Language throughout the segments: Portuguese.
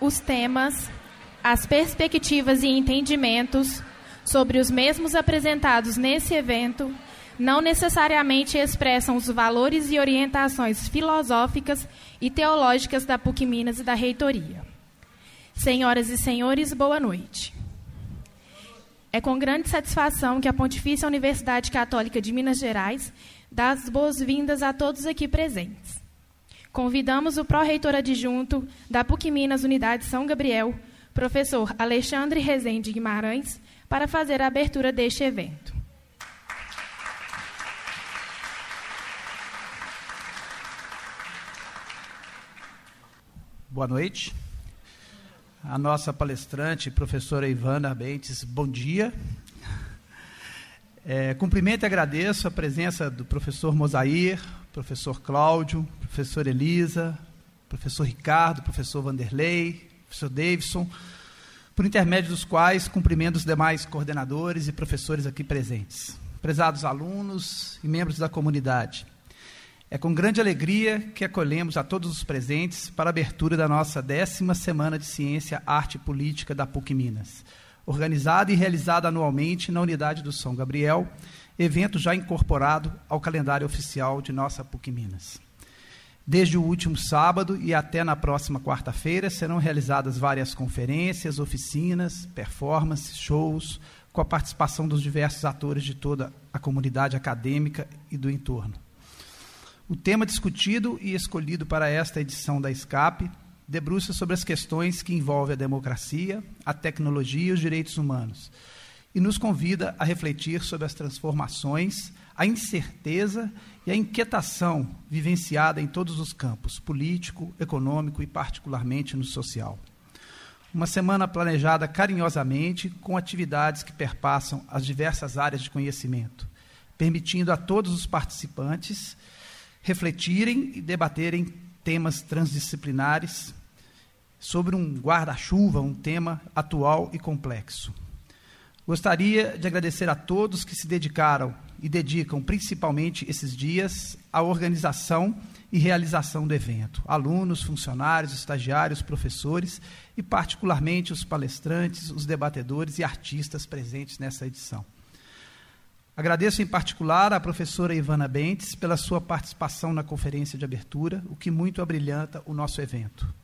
Os temas, as perspectivas e entendimentos sobre os mesmos apresentados nesse evento não necessariamente expressam os valores e orientações filosóficas e teológicas da PUC Minas e da reitoria. Senhoras e senhores, boa noite. É com grande satisfação que a Pontifícia Universidade Católica de Minas Gerais dá as boas-vindas a todos aqui presentes. Convidamos o pró-reitor adjunto da PUC Minas Unidade São Gabriel, professor Alexandre Rezende Guimarães, para fazer a abertura deste evento. Boa noite. A nossa palestrante, professora Ivana Bentes, bom dia. É, cumprimento e agradeço a presença do professor Mosair, professor Cláudio, professor Elisa, professor Ricardo, professor Vanderlei, professor Davidson, por intermédio dos quais cumprimento os demais coordenadores e professores aqui presentes, prezados alunos e membros da comunidade. É com grande alegria que acolhemos a todos os presentes para a abertura da nossa décima Semana de Ciência, Arte e Política da PUC Minas, organizada e realizada anualmente na Unidade do São Gabriel, evento já incorporado ao calendário oficial de nossa PUC Minas. Desde o último sábado e até na próxima quarta-feira serão realizadas várias conferências, oficinas, performances, shows, com a participação dos diversos atores de toda a comunidade acadêmica e do entorno. O tema discutido e escolhido para esta edição da SCAP debruça sobre as questões que envolvem a democracia, a tecnologia e os direitos humanos, e nos convida a refletir sobre as transformações, a incerteza e a inquietação vivenciada em todos os campos político, econômico e, particularmente, no social. Uma semana planejada carinhosamente com atividades que perpassam as diversas áreas de conhecimento, permitindo a todos os participantes refletirem e debaterem temas transdisciplinares sobre um guarda-chuva, um tema atual e complexo. Gostaria de agradecer a todos que se dedicaram e dedicam principalmente esses dias à organização e realização do evento. Alunos, funcionários, estagiários, professores e, particularmente, os palestrantes, os debatedores e artistas presentes nessa edição. Agradeço em particular à professora Ivana Bentes pela sua participação na conferência de abertura, o que muito abrilhanta o nosso evento.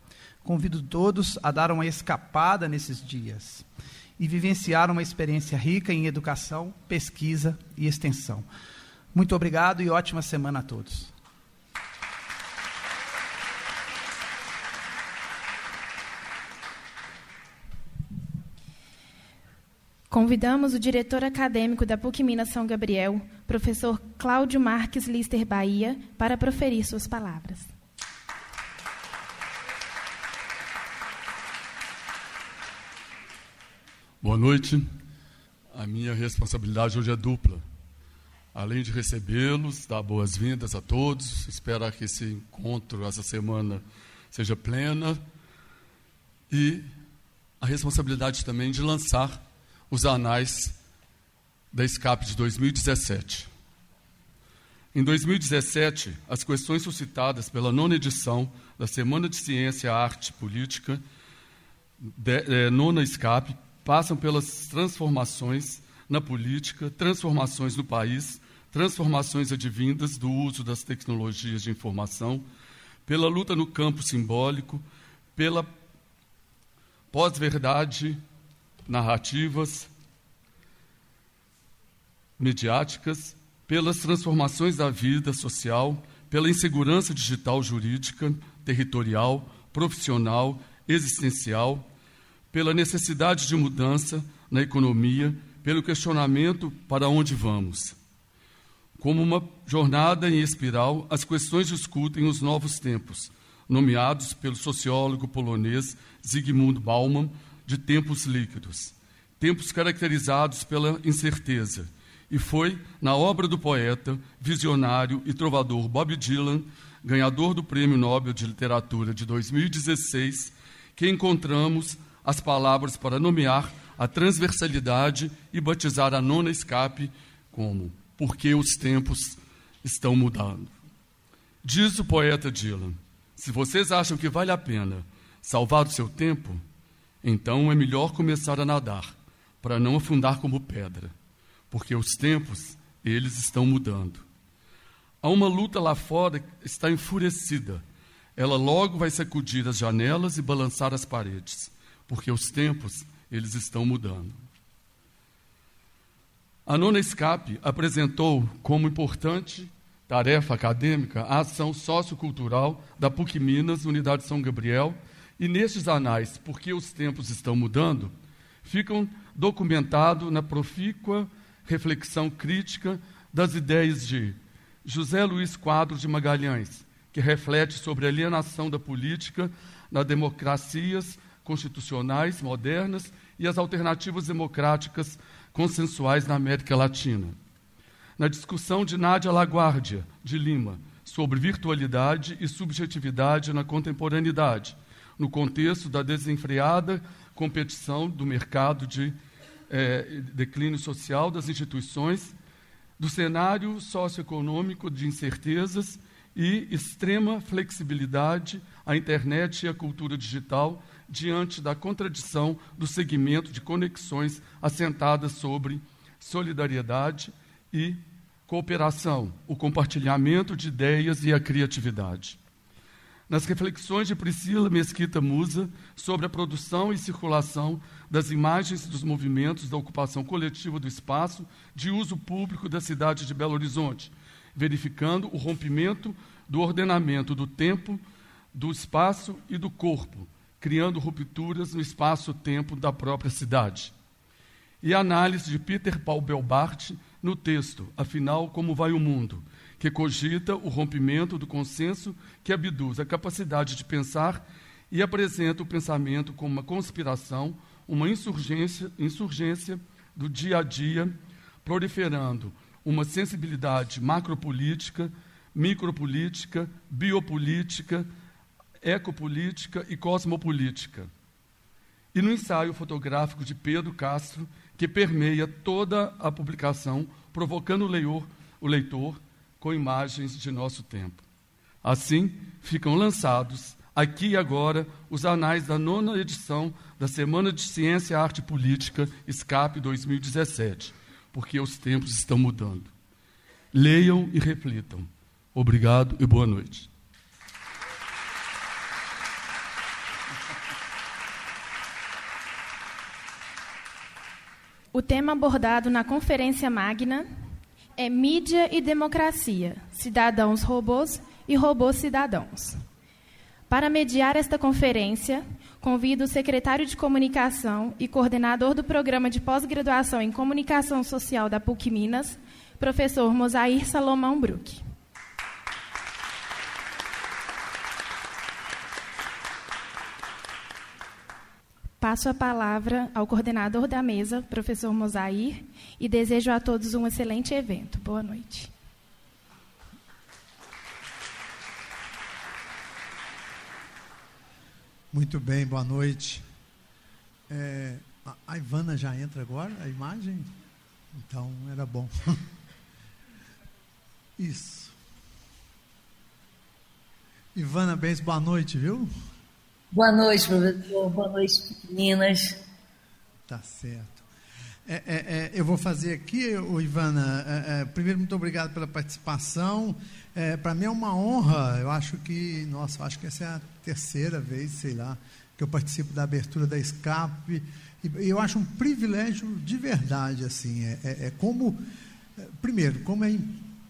Convido todos a dar uma escapada nesses dias e vivenciar uma experiência rica em educação, pesquisa e extensão. Muito obrigado e ótima semana a todos. Convidamos o diretor acadêmico da PUC Minas São Gabriel, professor Cláudio Marques Lister Bahia, para proferir suas palavras. Boa noite. A minha responsabilidade hoje é dupla. Além de recebê-los, dar boas-vindas a todos, espero que esse encontro, essa semana, seja plena. E a responsabilidade também de lançar os anais da SCAP de 2017. Em 2017, as questões suscitadas pela nona edição da Semana de Ciência, Arte e Política, de, é, nona SCAP, passam pelas transformações na política, transformações no país, transformações advindas do uso das tecnologias de informação, pela luta no campo simbólico, pela pós-verdade narrativas mediáticas, pelas transformações da vida social, pela insegurança digital jurídica, territorial, profissional, existencial, pela necessidade de mudança na economia, pelo questionamento para onde vamos. Como uma jornada em espiral, as questões discutem os novos tempos, nomeados pelo sociólogo polonês Zygmunt Bauman de tempos líquidos, tempos caracterizados pela incerteza. E foi na obra do poeta, visionário e trovador Bob Dylan, ganhador do Prêmio Nobel de Literatura de 2016, que encontramos as palavras para nomear a transversalidade e batizar a nona escape como Porque os tempos estão mudando. Diz o poeta Dylan: se vocês acham que vale a pena salvar o seu tempo, então é melhor começar a nadar, para não afundar como pedra, porque os tempos, eles estão mudando. Há uma luta lá fora que está enfurecida. Ela logo vai sacudir as janelas e balançar as paredes, porque os tempos, eles estão mudando. A nona escape apresentou como importante tarefa acadêmica a ação sociocultural da PUC Minas, Unidade São Gabriel, e nestes anais, porque os tempos estão mudando, ficam documentados na profícua reflexão crítica das ideias de José Luiz Quadros de Magalhães, que reflete sobre a alienação da política nas democracias constitucionais modernas e as alternativas democráticas consensuais na América Latina. Na discussão de Nádia Laguardia, de Lima, sobre virtualidade e subjetividade na contemporaneidade, no contexto da desenfreada competição do mercado de é, declínio social das instituições, do cenário socioeconômico de incertezas e extrema flexibilidade à internet e à cultura digital diante da contradição do segmento de conexões assentadas sobre solidariedade e cooperação, o compartilhamento de ideias e a criatividade. Nas reflexões de Priscila Mesquita Musa sobre a produção e circulação das imagens dos movimentos da ocupação coletiva do espaço de uso público da cidade de Belo Horizonte, verificando o rompimento do ordenamento do tempo, do espaço e do corpo, criando rupturas no espaço-tempo da própria cidade. E a análise de Peter Paul Belbart no texto Afinal, como vai o mundo? que cogita o rompimento do consenso que abduz a capacidade de pensar e apresenta o pensamento como uma conspiração, uma insurgência, insurgência do dia a dia, proliferando uma sensibilidade macropolítica, micropolítica, biopolítica, ecopolítica e cosmopolítica. E no ensaio fotográfico de Pedro Castro, que permeia toda a publicação, provocando o leitor, o leitor com imagens de nosso tempo. Assim, ficam lançados, aqui e agora, os anais da nona edição da Semana de Ciência, Arte e Política, SCAP 2017, porque os tempos estão mudando. Leiam e reflitam. Obrigado e boa noite. O tema abordado na Conferência Magna é Mídia e Democracia, Cidadãos Robôs e Robôs Cidadãos. Para mediar esta conferência, convido o secretário de Comunicação e coordenador do Programa de Pós-Graduação em Comunicação Social da PUC Minas, professor Mosair Salomão Bruck. Passo a palavra ao coordenador da mesa, professor Mosair, e desejo a todos um excelente evento. Boa noite. Muito bem, boa noite. É, a Ivana já entra agora, a imagem? Então, era bom. Isso. Ivana Bens, boa noite, viu? Boa noite, professor. Boa noite, meninas. Tá certo. É, é, é, eu vou fazer aqui, Ivana. É, é, primeiro, muito obrigado pela participação. É, Para mim é uma honra. Eu acho que, nossa, acho que essa é a terceira vez, sei lá, que eu participo da abertura da SCAP. E eu acho um privilégio de verdade, assim. É, como, primeiro, como é,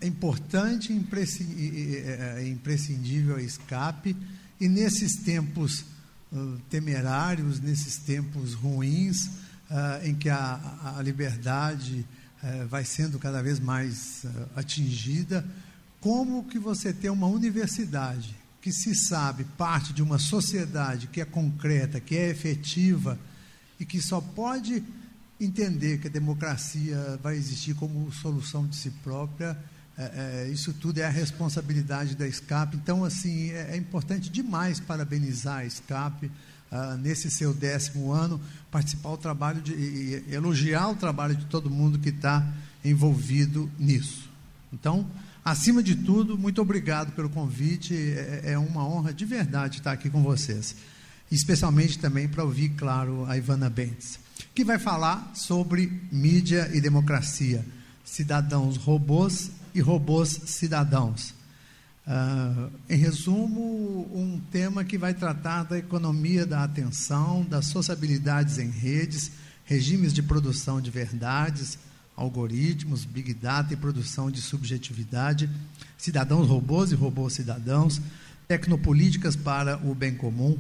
importante imprescindível a SCAP. E nesses tempos temerários, nesses tempos ruins, uh, em que a, a liberdade uh, vai sendo cada vez mais atingida, como que você tem uma universidade que se sabe parte de uma sociedade que é concreta, que é efetiva e que só pode entender que a democracia vai existir como solução de si própria, é, é, isso tudo é a responsabilidade da SCAP. Então, assim, é, é importante demais parabenizar a SCAP uh, nesse seu décimo ano, participar o trabalho de e, e elogiar o trabalho de todo mundo que está envolvido nisso. Então, acima de tudo, muito obrigado pelo convite. É, é, uma honra de verdade estar aqui com vocês. especialmente também para ouvir, claro, a Ivana Bentes, que vai falar sobre mídia e democracia, cidadãos robôs e robôs cidadãos. Uh, em resumo, um tema que vai tratar da economia da atenção, das sociabilidades em redes, regimes de produção de verdades, algoritmos, big data e produção de subjetividade, cidadãos robôs e robôs cidadãos, tecnopolíticas para o bem comum,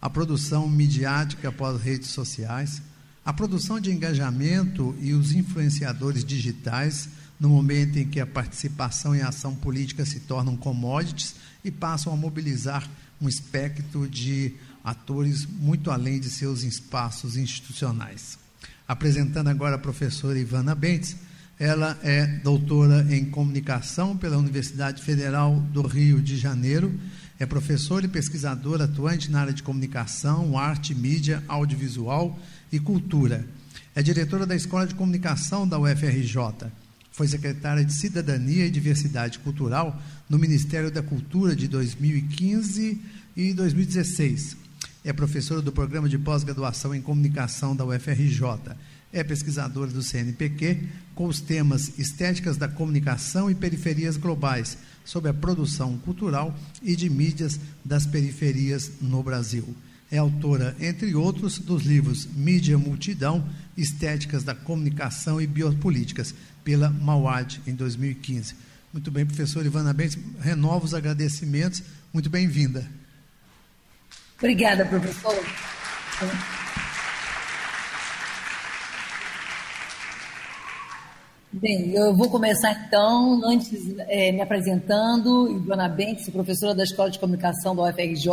a produção midiática após redes sociais, a produção de engajamento e os influenciadores digitais, no momento em que a participação e a ação política se tornam commodities e passam a mobilizar um espectro de atores muito além de seus espaços institucionais. Apresentando agora a professora Ivana Bentes, ela é doutora em comunicação pela Universidade Federal do Rio de Janeiro, é professora e pesquisadora atuante na área de comunicação, arte, mídia, audiovisual e cultura. É diretora da Escola de Comunicação da UFRJ foi secretária de Cidadania e Diversidade Cultural no Ministério da Cultura de 2015 e 2016. É professora do Programa de Pós-Graduação em Comunicação da UFRJ. É pesquisadora do CNPq com os temas Estéticas da Comunicação e Periferias Globais, sobre a produção cultural e de mídias das periferias no Brasil. É autora, entre outros, dos livros Mídia Multidão, Estéticas da Comunicação e Biopolíticas, pela Mauad, em 2015. Muito bem, professor Ivana Bentes, renovo os agradecimentos. Muito bem-vinda. Obrigada, professor. Bem, eu vou começar então, antes é, me apresentando, Ivana Bentes, professora da Escola de Comunicação da UFRJ,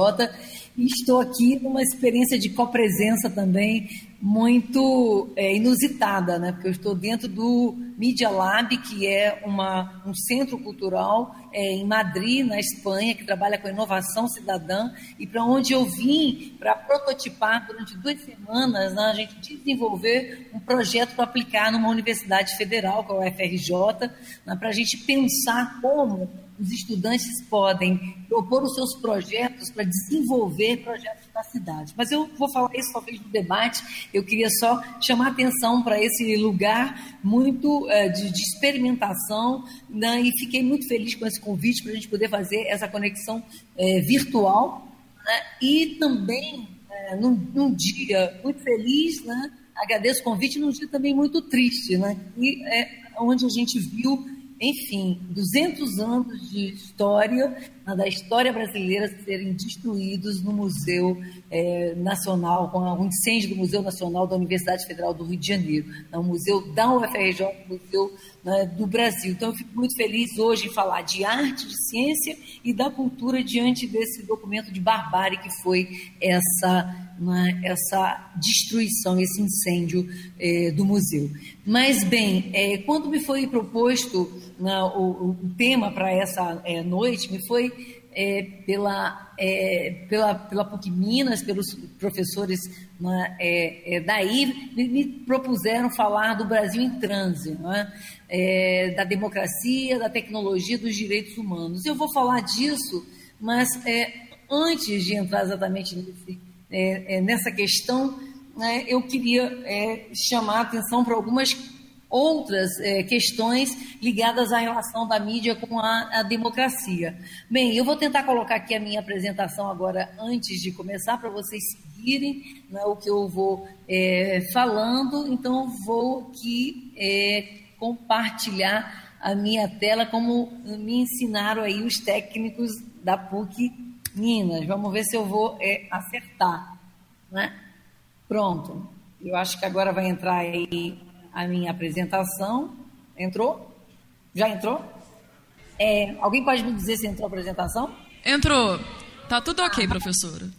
e estou aqui numa experiência de copresença também muito é, inusitada, né? porque eu estou dentro do Media Lab, que é uma, um centro cultural é, em Madrid, na Espanha, que trabalha com inovação cidadã, e para onde eu vim para prototipar durante duas semanas, né, a gente desenvolver um projeto para aplicar numa universidade federal, que é o FRJ, né, para a gente pensar como os estudantes podem propor os seus projetos para desenvolver projetos da cidade. Mas eu vou falar isso talvez no debate, eu queria só chamar atenção para esse lugar muito é, de, de, experimentação né, e fiquei muito feliz com esse convite para a gente poder fazer essa conexão é, virtual né, e também é, num, num, dia muito feliz, né, agradeço o convite, num dia também muito triste, né, e é onde a gente viu enfim, 200 anos de história, né, da história brasileira serem destruídos no Museu é, Nacional, com o incêndio do Museu Nacional da Universidade Federal do Rio de Janeiro, né, o Museu da UFRJ, Museu né, do Brasil. Então, eu fico muito feliz hoje em falar de arte, de ciência e da cultura diante desse documento de barbárie que foi essa né, essa destruição, esse incêndio é, do museu. Mas, bem, é, quando me foi proposto né, o, o, tema para essa é, noite, me foi pela, pela, pela PUC Minas, pelos professores né, daí, me, me, propuseram falar do Brasil em transe, né, da democracia, da tecnologia, dos direitos humanos. Eu vou falar disso, mas antes de entrar exatamente nesse é, é, nessa questão, né, eu queria é, chamar a atenção para algumas outras é, questões ligadas à relação da mídia com a, a, democracia. Bem, eu vou tentar colocar aqui a minha apresentação agora antes de começar para vocês seguirem né, o que eu vou é, falando. Então, vou aqui é, compartilhar a minha tela como me ensinaram aí os técnicos da PUC Minas. Vamos ver se eu vou é, acertar. Né? Pronto. Eu acho que agora vai entrar aí a minha apresentação. Entrou? Já entrou? É, alguém pode me dizer se entrou a apresentação? Entrou. Tá tudo ok, professora.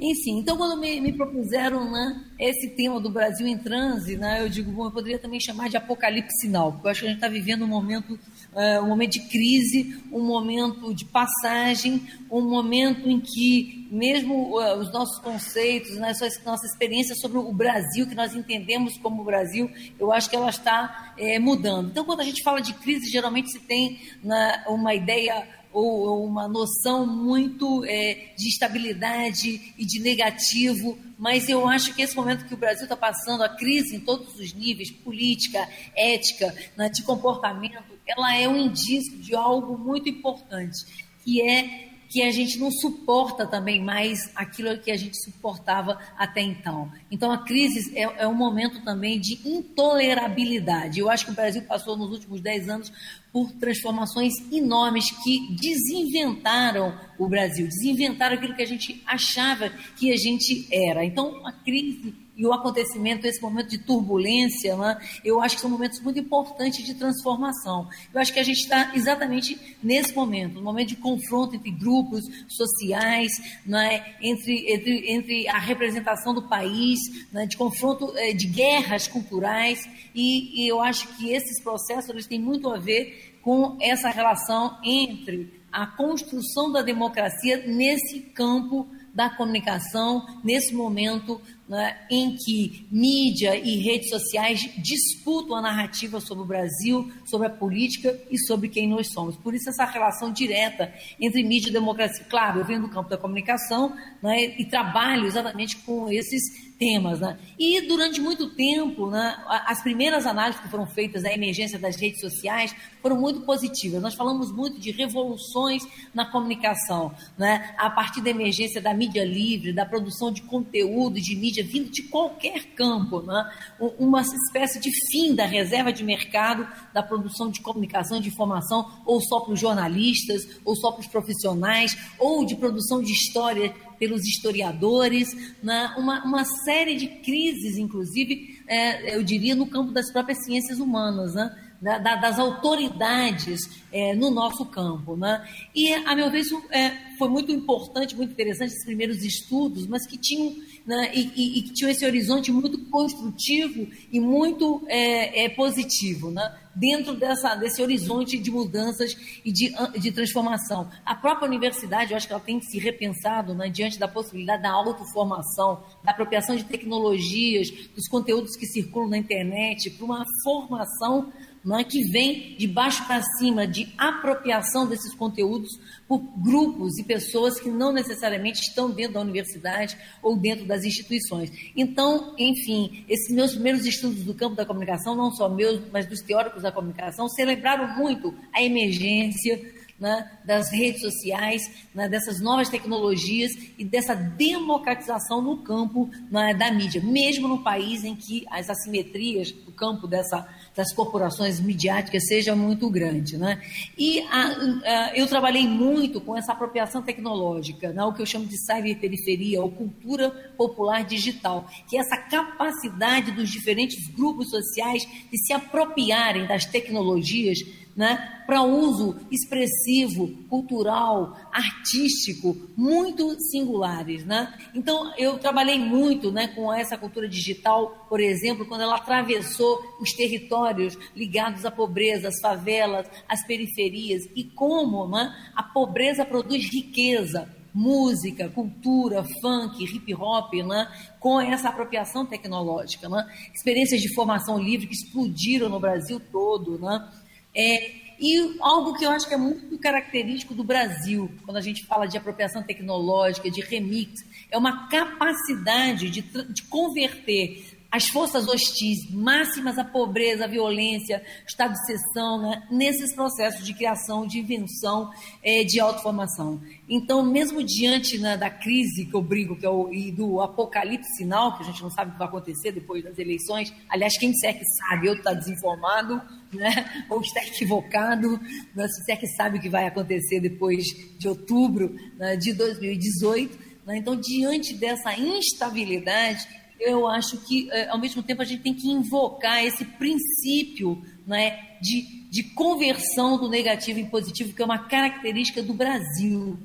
Enfim, então quando me, me propuseram né, esse tema do Brasil em transe, né, eu digo, bom, eu poderia também chamar de apocalipse sinal, porque eu acho que a gente está vivendo um momento, uh, um momento de crise, um momento de passagem, um momento em que mesmo uh, os nossos conceitos, né, nossa experiência sobre o Brasil, que nós entendemos como Brasil, eu acho que ela está é, mudando. Então, quando a gente fala de crise, geralmente se tem né, uma ideia ou, uma noção muito é, de estabilidade e de negativo, mas eu acho que esse momento que o Brasil está passando, a crise em todos os níveis, política, ética, né, de comportamento, ela é um indício de algo muito importante, que é que a gente não suporta também mais aquilo que a gente suportava até então. Então, a crise é, é um momento também de intolerabilidade. Eu acho que o Brasil passou nos últimos 10 anos por transformações enormes que desinventaram o Brasil, desinventaram aquilo que a gente achava que a gente era. Então, a crise e o acontecimento, esse momento de turbulência, né, eu acho que são momentos muito importantes de transformação. Eu acho que a gente está exatamente nesse momento, no momento de confronto entre grupos sociais, né, entre, entre, entre a representação do país, né, de confronto, eh, de guerras culturais, e, e eu acho que esses processos eles têm muito a ver com essa relação entre a construção da democracia nesse campo da comunicação, nesse momento né, em que mídia e redes sociais disputam a narrativa sobre o Brasil, sobre a política e sobre quem nós somos. Por isso, essa relação direta entre mídia e democracia. Claro, eu venho do campo da comunicação né, e trabalho exatamente com esses temas. Né? E durante muito tempo, né, as primeiras análises que foram feitas da emergência das redes sociais foram muito positivas. Nós falamos muito de revoluções na comunicação, né, a partir da emergência da mídia livre, da produção de conteúdo, de mídia vindo de qualquer campo, né, uma espécie de fim da reserva de mercado da produção de comunicação de informação, ou só para os jornalistas, ou só para os profissionais, ou de produção de história pelos historiadores, né? uma, uma série de crises, inclusive, é, eu diria, no campo das próprias ciências humanas, né? Da, da, das autoridades é, no nosso campo. Né? E, a meu ver, isso é, foi muito importante, muito interessante, esses primeiros estudos, mas que tinham, né, e, que tinham esse horizonte muito construtivo e muito é, é positivo. Né? dentro dessa, desse horizonte de mudanças e de, de transformação. A própria universidade, eu acho que ela tem se repensado né, diante da possibilidade da autoformação, da apropriação de tecnologias, dos conteúdos que circulam na internet, para uma formação é, que vem de baixo para cima, de apropriação desses conteúdos por grupos e pessoas que não necessariamente estão dentro da universidade ou dentro das instituições. Então, enfim, esses meus primeiros estudos do campo da comunicação, não só meus, mas dos teóricos da comunicação, celebraram muito a emergência né, das redes sociais, né, dessas novas tecnologias e dessa democratização no campo né, da mídia, mesmo no país em que as assimetrias do campo dessa das corporações midiáticas seja muito grande. Né? E a, a, eu trabalhei muito com essa apropriação tecnológica, né? o que eu chamo de cyberperiferia, ou cultura popular digital, que é essa capacidade dos diferentes grupos sociais de se apropriarem das tecnologias né, para uso expressivo, cultural, artístico, muito singulares. Né? Então, eu trabalhei muito né, com essa cultura digital, por exemplo, quando ela atravessou os territórios ligados à pobreza, às favelas, às periferias, e como né, a pobreza produz riqueza, música, cultura, funk, hip hop, né? com essa apropriação tecnológica. Né? Experiências de formação livre que explodiram no Brasil todo. Né? É, e algo que eu acho que é muito característico do Brasil, quando a gente fala de apropriação tecnológica, de remix, é uma capacidade de, de converter as forças hostis máximas, a pobreza, a violência, estado de exceção, né, nesses processos de criação, de invenção, é, de autoformação. Então, mesmo diante né, da crise que eu brigo, que é o, e do apocalipse sinal, que a gente não sabe o que vai acontecer depois das eleições, aliás, quem disser que sabe, eu está desinformado, né, ou está equivocado, né, se disser que sabe o que vai acontecer depois de outubro né, de 2018. Né, então, diante dessa instabilidade, eu acho que, eh, ao mesmo tempo, a gente tem que invocar esse princípio né, de, de conversão do negativo em positivo, que é uma característica do Brasil.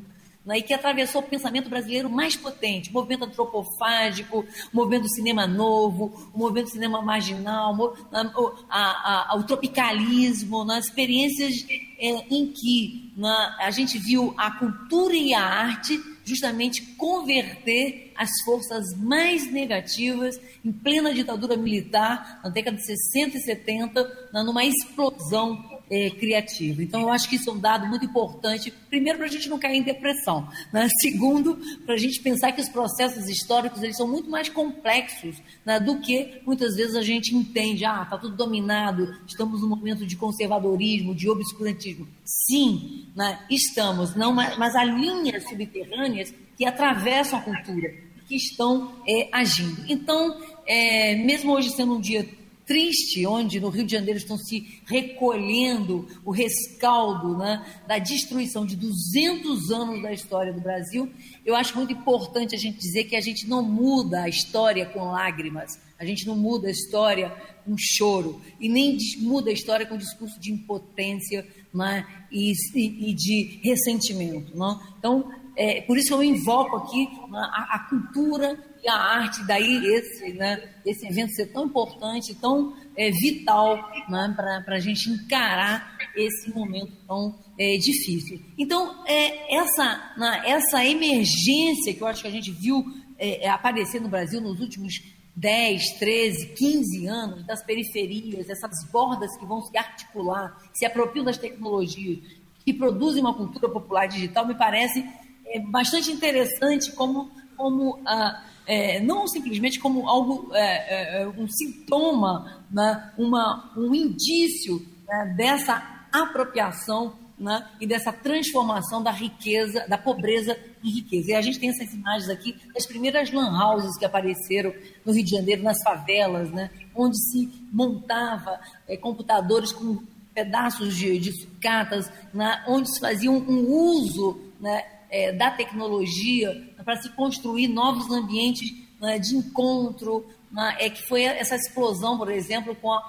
Né, e que atravessou o pensamento brasileiro mais potente, o movimento antropofágico, o movimento do cinema novo, o movimento do cinema marginal, o, a, a, o tropicalismo, né, experiências é, em que né, a gente viu a cultura e a arte justamente converter as forças mais negativas em plena ditadura militar, na década de 60 e 70, numa explosão é, criativa. Então, eu acho que isso é um dado muito importante, primeiro, para a gente não cair em depressão, né? segundo, para a gente pensar que os processos históricos eles são muito mais complexos né, do que muitas vezes a gente entende. Ah, está tudo dominado, estamos num momento de conservadorismo, de obscurantismo. Sim, né, estamos, não, mas há linhas subterrâneas que atravessam a cultura, que estão é, agindo. Então, é, mesmo hoje sendo um dia triste, onde no Rio de Janeiro estão se recolhendo o rescaldo né, da destruição de 200 anos da história do Brasil, eu acho muito importante a gente dizer que a gente não muda a história com lágrimas, a gente não muda a história com choro, e nem muda a história com discurso de impotência né, e, e, de ressentimento. Não? Então, é, por isso eu invoco aqui né, a, a cultura e a arte, daí esse, né, esse evento ser tão importante, tão é, vital né, para a gente encarar esse momento tão é, difícil. Então, é, essa, né, essa emergência que eu acho que a gente viu é, é aparecer no Brasil nos últimos 10, 13, 15 anos, das periferias, essas bordas que vão se articular, se apropriam das tecnologias, que produzem uma cultura popular digital, me parece é, bastante interessante como, como ah, é, não simplesmente como algo, é, é, é, um sintoma, né, uma, um indício né, dessa apropriação né, e dessa transformação da riqueza, da pobreza em riqueza. E a gente tem essas imagens aqui das primeiras lan houses que apareceram no Rio de Janeiro, nas favelas, né, onde se montava é, computadores com pedaços de, de sucatas, né, onde se fazia um, um uso né, é, da tecnologia para se construir novos ambientes né, de encontro, né, é que foi essa explosão, por exemplo, com a,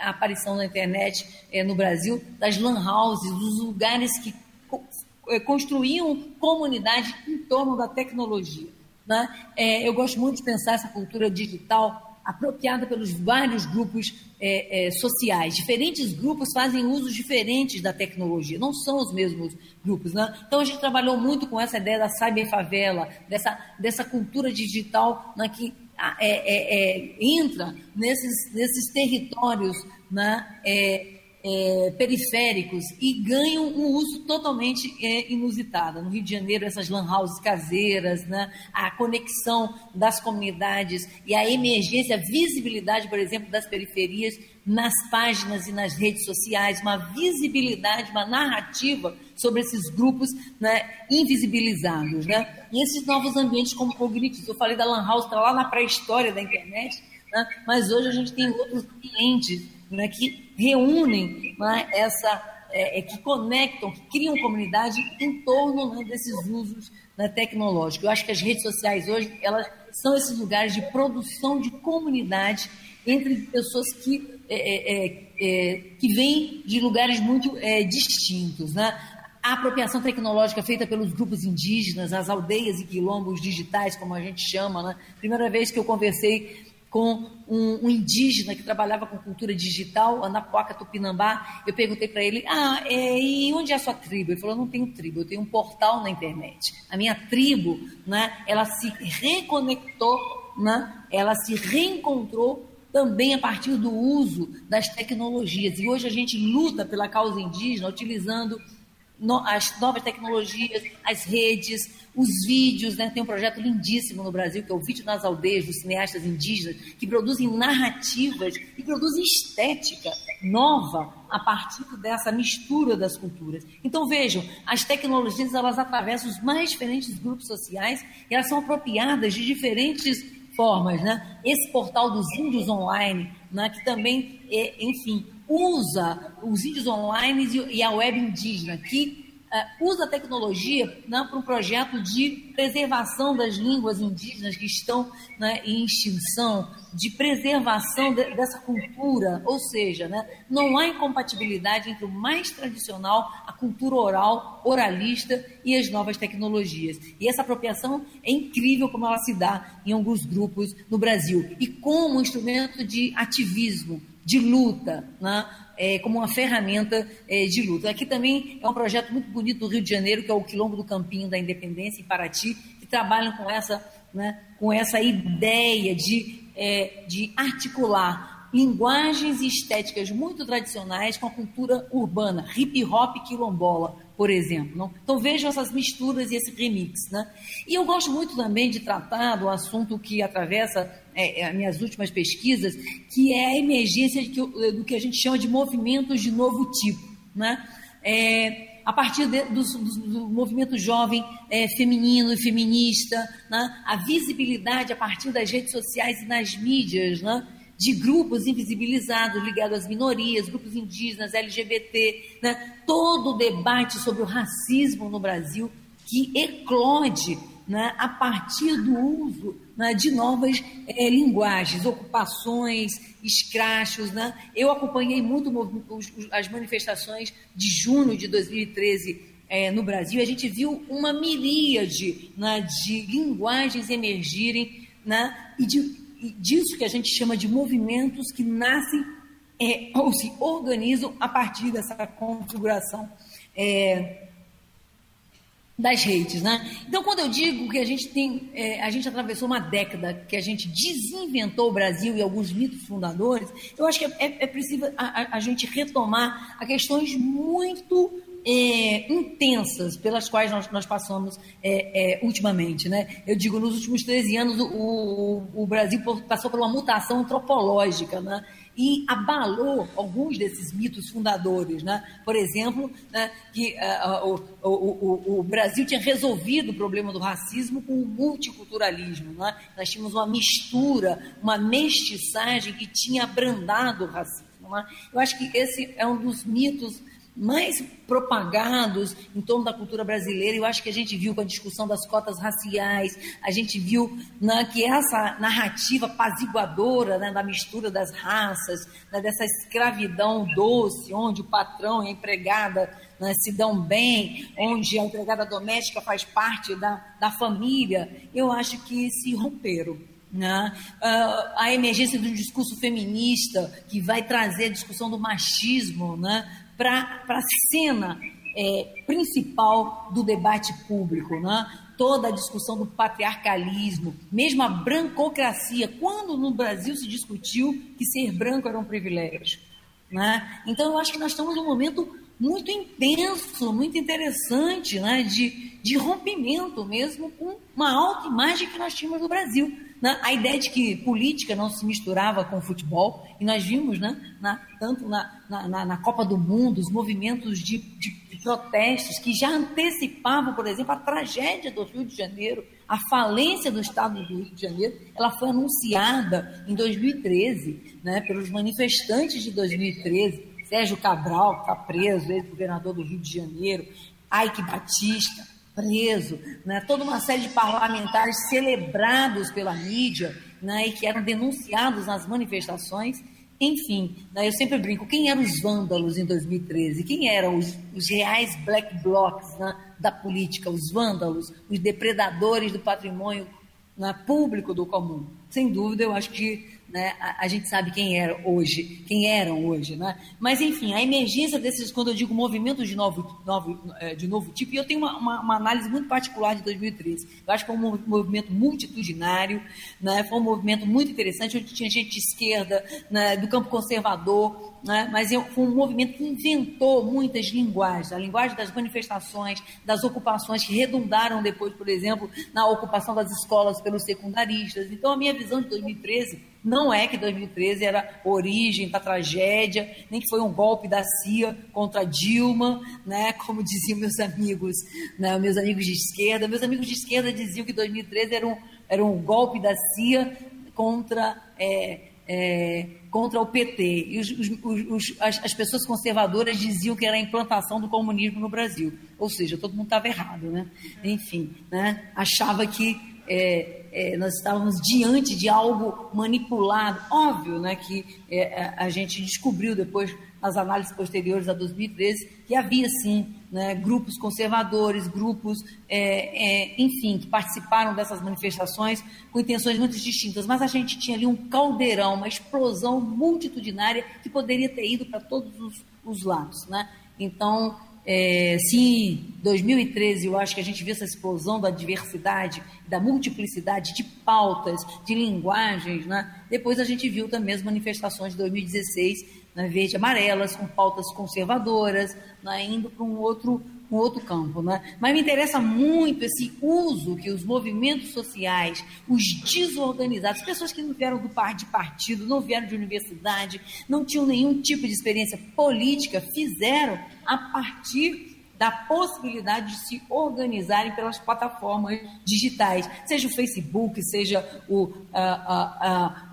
a aparição na internet é, no Brasil das lan houses, dos lugares que é, construíam comunidade em torno da tecnologia. Né? É, eu gosto muito de pensar essa cultura digital apropriada pelos vários grupos é, é, sociais. Diferentes grupos fazem usos diferentes da tecnologia, não são os mesmos grupos. Né? Então, a gente trabalhou muito com essa ideia da cyberfavela, dessa, dessa cultura digital né, que é, é, é, entra nesses, nesses territórios né, é, periféricos e ganham um uso totalmente é, inusitado. No Rio de Janeiro, essas lan houses caseiras, né, a conexão das comunidades e a emergência, a visibilidade, por exemplo, das periferias nas páginas e nas redes sociais, uma visibilidade, uma narrativa sobre esses grupos né, invisibilizados. Né? E esses novos ambientes como cognitivos. Eu falei da lan house, está lá na pré-história da internet, né? mas hoje a gente tem outros ambientes né, que reúnem né, essa, é, é, que conectam, que criam comunidade em torno né, desses usos né, tecnológicos. Eu acho que as redes sociais hoje elas são esses lugares de produção de comunidade entre pessoas que, é, é, é, é que vêm de lugares muito distintos. Né? A apropriação tecnológica feita pelos grupos indígenas, as aldeias e quilombos digitais, como a gente chama. Né? Primeira vez que eu conversei com um, um, indígena que trabalhava com cultura digital, Anapuaca Tupinambá. Eu perguntei para ele: Ah, é, e onde é a sua tribo? Ele falou: Não tenho tribo, eu tenho um portal na internet. A minha tribo, né, ela se reconectou, né, ela se reencontrou também a partir do uso das tecnologias. E hoje a gente luta pela causa indígena utilizando as novas tecnologias, as redes, os vídeos, né? Tem um projeto lindíssimo no Brasil, que é o Vídeo nas Aldeias, dos cineastas indígenas, que produzem narrativas e produzem estética nova a partir dessa mistura das culturas. Então, vejam, as tecnologias, elas atravessam os mais diferentes grupos sociais e elas são apropriadas de diferentes formas, né? Esse portal dos índios online, né? que também, é, enfim, usa os índios online e a web indígena, que uh, usa a tecnologia né, para um projeto de preservação das línguas indígenas que estão né, em extinção, de preservação de, dessa cultura. Ou seja, né, não há incompatibilidade entre o mais tradicional, a cultura oral, oralista e as novas tecnologias. E essa apropriação é incrível como ela se dá em alguns grupos no Brasil. E como um instrumento de ativismo de luta, né? É, como uma ferramenta é, de luta. Aqui também é um projeto muito bonito do Rio de Janeiro, que é o Quilombo do Campinho da Independência, em Paraty, que trabalham com essa né, com essa ideia de, é, de articular linguagens e estéticas muito tradicionais com a cultura urbana, hip hop quilombola, por exemplo. Não? Então vejam essas misturas e esse remix. Né? E eu gosto muito também de tratar do assunto que atravessa é, é as minhas últimas pesquisas, que é a emergência que, do que a gente chama de movimentos de novo tipo. Né? É, a partir de, do, do, movimento jovem é, feminino e feminista, né? a visibilidade a partir das redes sociais e nas mídias, né? De grupos invisibilizados ligados às minorias, grupos indígenas, LGBT, né? todo o debate sobre o racismo no Brasil que eclode né, a partir do uso né, de novas é, linguagens, ocupações, escrachos. Né? Eu acompanhei muito as manifestações de junho de 2013 é, no Brasil a gente viu uma miríade né, de linguagens emergirem né, e, de, disso que a gente chama de movimentos que nascem é, ou se organizam a partir dessa configuração é, das redes, né? Então, quando eu digo que a gente tem, é, a gente atravessou uma década que a gente desinventou o Brasil e alguns mitos fundadores, eu acho que é, é, é preciso a, a, gente retomar a questões muito é, intensas pelas quais nós, nós passamos é, é, ultimamente, né? Eu digo, nos últimos 13 anos o, o, o Brasil passou por uma mutação antropológica, né? e abalou alguns desses mitos fundadores. Né? Por exemplo, né, que uh, o, o, o, Brasil tinha resolvido o problema do racismo com o multiculturalismo. Né? Nós tínhamos uma mistura, uma mestiçagem que tinha abrandado o racismo. Né? Eu acho que esse é um dos mitos mais propagados em torno da cultura brasileira. Eu acho que a gente viu com a discussão das cotas raciais, a gente viu né, que essa narrativa apaziguadora né, da mistura das raças, né, dessa escravidão doce, onde o patrão e a empregada né, se dão bem, onde a empregada doméstica faz parte da, da família, eu acho que se romperam. Né? Uh, a emergência de um discurso feminista que vai trazer a discussão do machismo né? Para a cena é, principal do debate público, né? toda a discussão do patriarcalismo, mesmo a brancocracia, quando no Brasil se discutiu que ser branco era um privilégio. Né? Então, eu acho que nós estamos num momento muito intenso, muito interessante, né? de, de rompimento mesmo com uma alta imagem que nós tínhamos no Brasil. Né? A ideia de que política não se misturava com futebol, e nós vimos, né, na, tanto na, na, na, Copa do Mundo, os movimentos de, de, protestos que já antecipavam, por exemplo, a tragédia do Rio de Janeiro, a falência do Estado do Rio de Janeiro, ela foi anunciada em 2013, né, pelos manifestantes de 2013, Sérgio Cabral, está preso, ex-governador do Rio de Janeiro, Ike Batista, preso, né? toda uma série de parlamentares celebrados pela mídia né? e que eram denunciados nas manifestações. Enfim, né? eu sempre brinco, quem eram os vândalos em 2013? Quem eram os, os reais black blocs né? da política, os vândalos, os depredadores do patrimônio né? público do comum? Sem dúvida, eu acho que né? A, a, gente sabe quem era hoje, quem eram hoje, né? Mas enfim, a emergência desses, quando eu digo movimentos de novo, novo, é, de novo tipo, e eu tenho uma, uma, uma, análise muito particular de 2013. Eu acho que foi um movimento multitudinário, né? Foi um movimento muito interessante, onde tinha gente de esquerda, né? do campo conservador, né? mas foi um movimento que inventou muitas linguagens, a linguagem das manifestações, das ocupações que redundaram depois, por exemplo, na ocupação das escolas pelos secundaristas. Então, a minha visão de 2013 não é que 2013 era origem da tragédia, nem que foi um golpe da CIA contra Dilma, né? como diziam meus amigos, né? meus amigos de esquerda. Meus amigos de esquerda diziam que 2013 era um, era um golpe da CIA contra. É, é, contra o PT. E os, os, os, as, as, pessoas conservadoras diziam que era a implantação do comunismo no Brasil. Ou seja, todo mundo estava errado, né? Enfim, né? achava que é, é, nós estávamos diante de algo manipulado. Óbvio né, que é, a gente descobriu depois, nas análises posteriores a 2013, que havia sim né, grupos conservadores, grupos, é, é, enfim, que participaram dessas manifestações com intenções muito distintas, mas a gente tinha ali um caldeirão, uma explosão multitudinária que poderia ter ido para todos os, os lados. Né? Então, é, se em 2013 eu acho que a gente viu essa explosão da diversidade, da multiplicidade de pautas, de linguagens, né? depois a gente viu também as manifestações de 2016 né, verde amarelas, com pautas conservadoras, né, indo para um outro, um outro campo. Né? Mas me interessa muito esse uso que os movimentos sociais, os desorganizados, pessoas que não vieram do par de partido, não vieram de universidade, não tinham nenhum tipo de experiência política, fizeram a partir da possibilidade de se organizarem pelas plataformas digitais, seja o Facebook, seja o,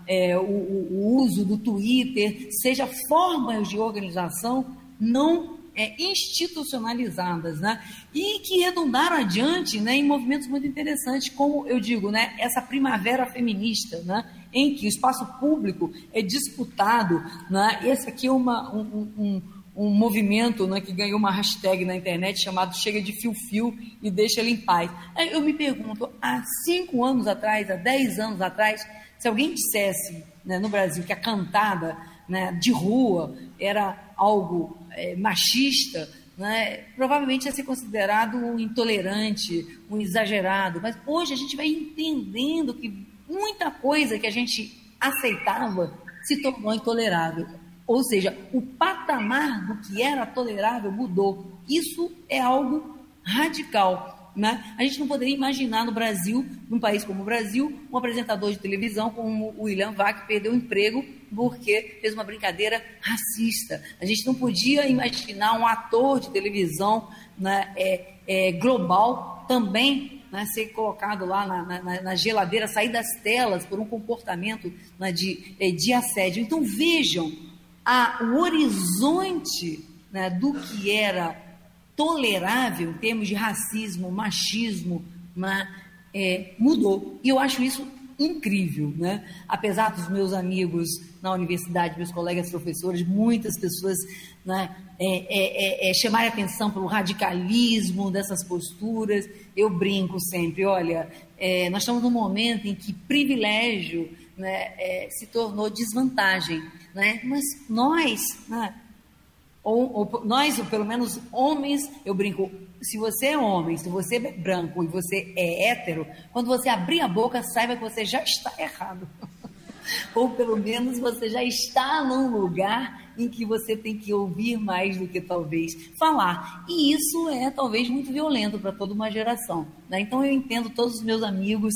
é, o, o uso do Twitter, seja formas de organização não é, institucionalizadas, né? E que redundaram adiante né, em movimentos muito interessantes, como eu digo, né, essa primavera feminista, né? Em que o espaço público é disputado, né? Esse aqui é uma, um, um um movimento né, que ganhou uma hashtag na internet chamado Chega de Fio-Fio e Deixa Ele em Paz. Eu me pergunto, há cinco anos atrás, há dez anos atrás, se alguém dissesse né, no Brasil que a cantada né, de rua era algo é, machista, né, provavelmente ia ser considerado um intolerante, um exagerado. Mas hoje a gente vai entendendo que muita coisa que a gente aceitava se tornou intolerável. Ou seja, o patamar do que era tolerável mudou. Isso é algo radical. Né? A gente não poderia imaginar no Brasil, num país como o Brasil, um apresentador de televisão como o William Vac perdeu o emprego porque fez uma brincadeira racista. A gente não podia imaginar um ator de televisão né, é, é, global também né, ser colocado lá na, na, na, geladeira, sair das telas por um comportamento né, de, é, de assédio. Então vejam a, o horizonte né, do que era tolerável em termos de racismo, machismo, né, é, mudou. E eu acho isso incrível, né? Apesar dos meus amigos na universidade, meus colegas professores, muitas pessoas né, é, é, é, é chamarem atenção pelo radicalismo dessas posturas, eu brinco sempre, olha, é, nós estamos num momento em que privilégio né, é, se tornou desvantagem né? Mas nós, né? Ou, ou, nós, ou pelo menos homens, eu brinco, se você é homem, se você é branco e você é hétero, quando você abrir a boca, saiba que você já está errado. ou pelo menos você já está num lugar em que você tem que ouvir mais do que talvez falar. E isso é talvez muito violento para toda uma geração. Né? Então eu entendo todos os meus amigos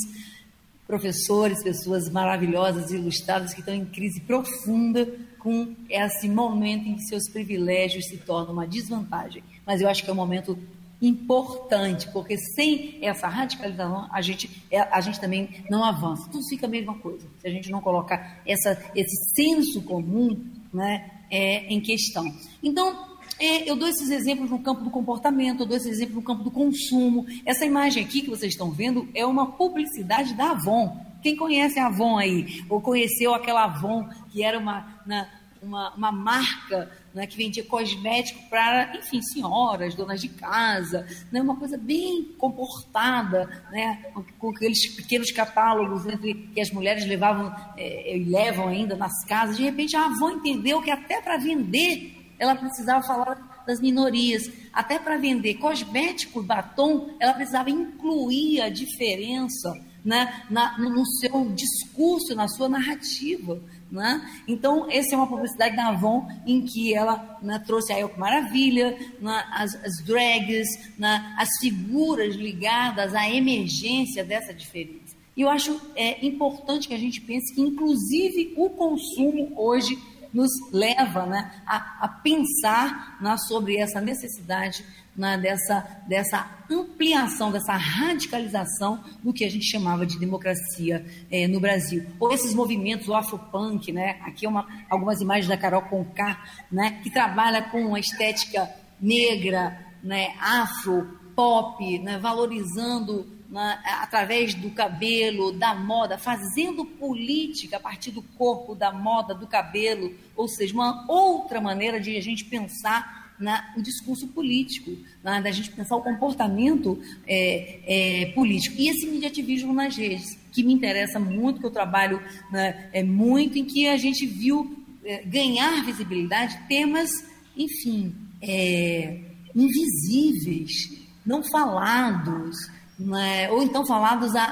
professores, pessoas maravilhosas, ilustradas, que estão em crise profunda com esse momento em que seus privilégios se tornam uma desvantagem. Mas eu acho que é um momento importante, porque sem essa radicalização a gente, é, a gente também não avança. Tudo fica a mesma coisa. Se a gente não colocar essa, esse senso comum né, é, em questão. Então, é, eu dou esses exemplos no campo do comportamento, eu dou esses exemplos no campo do consumo. Essa imagem aqui que vocês estão vendo é uma publicidade da Avon. Quem conhece a Avon aí? Ou conheceu aquela Avon que era uma, na, uma, uma, marca né, que vendia cosmético para, enfim, senhoras, donas de casa, né, uma coisa bem comportada, né, com aqueles pequenos catálogos entre que as mulheres levavam é, e levam ainda nas casas. De repente a Avon entendeu que até para vender ela precisava falar das minorias. Até para vender cosmético batom, ela precisava incluir a diferença né, na, no seu discurso, na sua narrativa. Né? Então, essa é uma publicidade da Avon em que ela né, trouxe a Elco Maravilha, né, as, as drags, né, as figuras ligadas à emergência dessa diferença. E eu acho é, importante que a gente pense que, inclusive, o consumo hoje nos leva né, a, a pensar né, sobre essa necessidade né, dessa, dessa ampliação, dessa radicalização do que a gente chamava de democracia eh, no Brasil. Ou esses movimentos, o afropunk, né, aqui é uma, algumas imagens da Carol Conká, né, que trabalha com a estética negra, né, afro, pop, né, valorizando né, através do cabelo, da moda, fazendo política a partir do corpo, da moda, do cabelo, ou seja, uma outra maneira de a gente pensar né, o discurso político, né, da gente pensar o comportamento é, é, político. E esse mediativismo nas redes, que me interessa muito, que eu trabalho né, é, muito, em que a gente viu é, ganhar visibilidade temas, enfim, é, invisíveis, não falados, né? ou então falados a,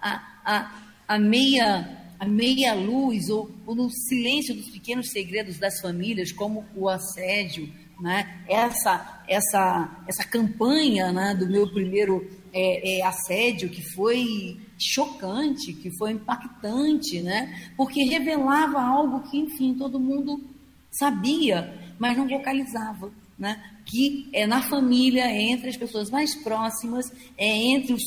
a, a, a, meia a meia luz ou, ou, no silêncio dos pequenos segredos das famílias, como o assédio, né? essa, essa, essa campanha né, do meu primeiro é, é, assédio que foi chocante, que foi impactante, né? porque revelava algo que, enfim, todo mundo sabia, mas não vocalizava. Né? que é na família, é entre as pessoas mais próximas, é entre os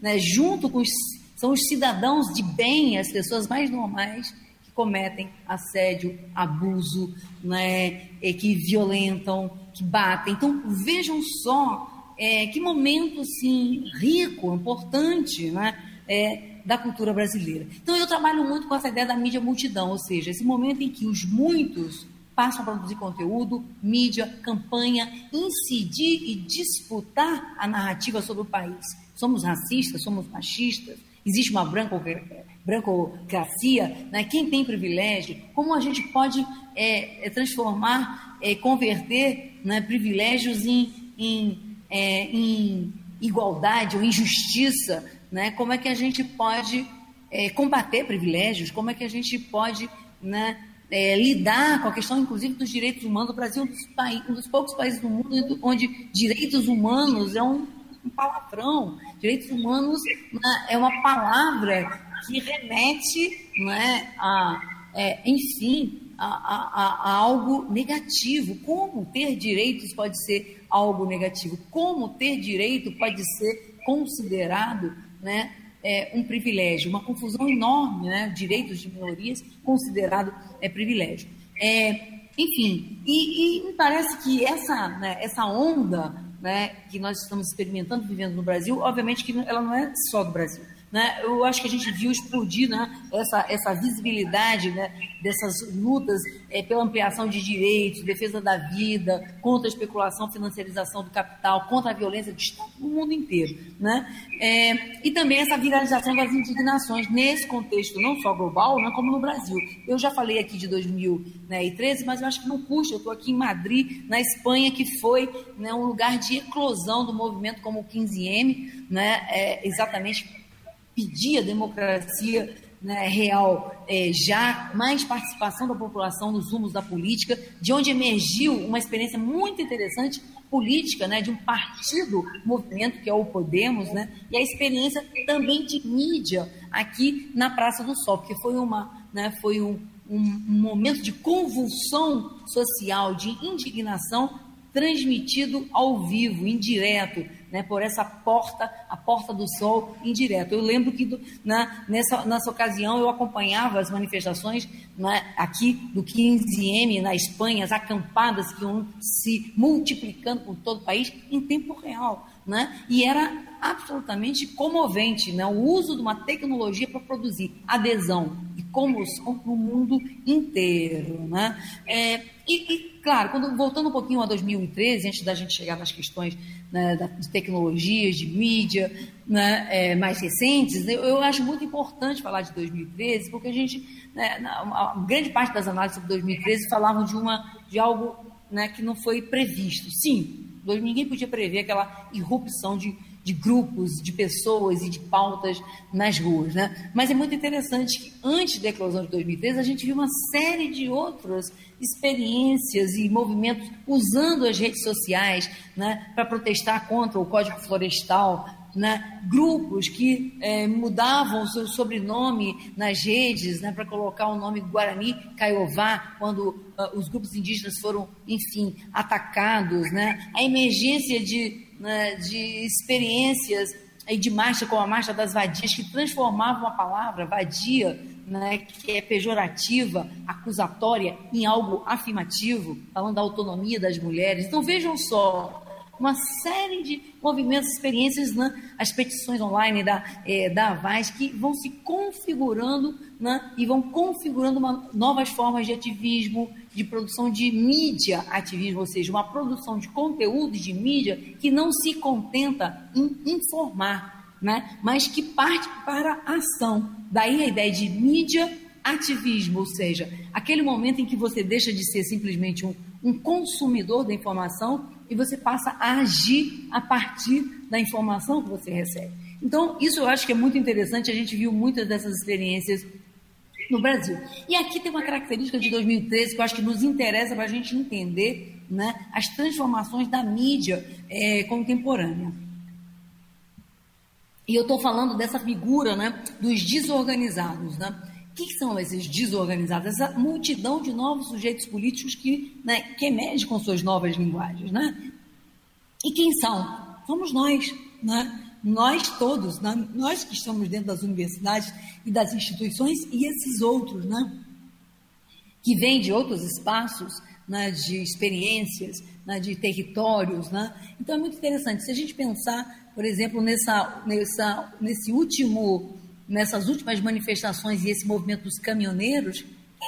né, junto com os são os cidadãos de bem, as pessoas mais normais que cometem assédio, abuso, né, que violentam, que batem. Então vejam só é, que momento assim rico, importante, né, é, da cultura brasileira. Então eu trabalho muito com essa ideia da mídia multidão, ou seja, esse momento em que os muitos passam a produzir conteúdo, mídia, campanha, incidir e disputar a narrativa sobre o país. Somos racistas, somos machistas, existe uma branco, brancocracia, né? quem tem privilégio, como a gente pode é, transformar, é, converter né, privilégios em, em, é, em, igualdade ou injustiça, né? como é que a gente pode combater privilégios, como é que a gente pode né, é, lidar com a questão, inclusive, dos direitos humanos. O Brasil é um dos, um dos poucos países do mundo onde direitos humanos é um um palavrão. Direitos humanos né, é uma palavra que remete né, a, é, enfim, a, a, a, algo negativo. Como ter direitos pode ser algo negativo? Como ter direito pode ser considerado né, é, um privilégio? Uma confusão enorme, né? Direitos de minorias considerado é, privilégio. É, enfim, e, e, me parece que essa, né, essa onda né, que nós estamos experimentando, vivendo no Brasil, obviamente que ela não é só do Brasil. Né? Eu acho que a gente viu explodir né, essa, essa visibilidade né, dessas lutas é, pela ampliação de direitos, defesa da vida, contra a especulação, financiarização do capital, contra a violência de Estado no mundo inteiro. Né? É, e também essa viralização das indignações nesse contexto, não só global, né, como no Brasil. Eu já falei aqui de 2013, mas eu acho que não custa. Eu estou aqui em Madrid, na Espanha, que foi né, um lugar de eclosão do movimento como o 15M, né, é, exatamente pedir a democracia né, real, é, já mais participação da população nos rumos da política, de onde emergiu uma experiência muito interessante política, né, de um partido, movimento que é o Podemos, né, e a experiência também de mídia aqui na Praça do Sol, porque foi uma, né, foi um, um, momento de convulsão social, de indignação transmitido ao vivo, indireto, né, por essa porta, a porta do sol indireto. Eu lembro que do, na, nessa, nessa ocasião eu acompanhava as manifestações né, aqui do 15M na Espanha, as acampadas que iam se multiplicando por todo o país em tempo real. Né? E era absolutamente comovente né? o uso de uma tecnologia para produzir adesão e comoção no mundo inteiro. Né? É, e, e, claro, quando, voltando um pouquinho a 2013, antes da gente chegar nas questões né, de tecnologias, de mídia né, é, mais recentes, eu, eu, acho muito importante falar de 2013, porque a gente, né, grande parte das análises sobre 2013 falavam de, uma, de algo né, que não foi previsto. Sim, ninguém podia prever aquela irrupção de, de grupos, de pessoas e de pautas nas ruas. Né? Mas é muito interessante que antes da eclosão de 2013 a gente viu uma série de outras experiências e movimentos usando as redes sociais né, para protestar contra o Código Florestal, né, grupos que é, mudavam o seu sobrenome nas redes né, para colocar o nome Guarani Caiová quando uh, os grupos indígenas foram, enfim, atacados. Né, a emergência de, né, de experiências e de marcha como a marcha das vadias que transformavam a palavra vadia, né, que é pejorativa, acusatória, em algo afirmativo, falando da autonomia das mulheres. Então vejam só, uma série de movimentos, experiências, né? as petições online da, é, da Avaz, que vão se configurando né? e vão configurando uma, novas formas de ativismo, de produção de mídia ativismo, ou seja, uma produção de conteúdo de mídia que não se contenta em informar, né? mas que parte para a ação. Daí a ideia de mídia ativismo, ou seja, aquele momento em que você deixa de ser simplesmente um, um consumidor da informação e você passa a agir a partir da informação que você recebe. Então, isso eu acho que é muito interessante, a gente viu muitas dessas experiências no Brasil. E aqui tem uma característica de 2013 que eu acho que nos interessa para a gente entender né, as transformações da mídia é, contemporânea. E eu estou falando dessa figura né, dos desorganizados. Né? O que são esses desorganizados? Essa multidão de novos sujeitos políticos que, né, que emergem com suas novas linguagens. Né? E quem são? Somos nós. Né? Nós todos, né? nós que estamos dentro das universidades e das instituições e esses outros, né? que vêm de outros espaços, né? de experiências, né? de territórios. Né? Então é muito interessante. Se a gente pensar por exemplo, nessa, nessa, nesse último, nessas últimas manifestações e esse movimento dos caminhoneiros,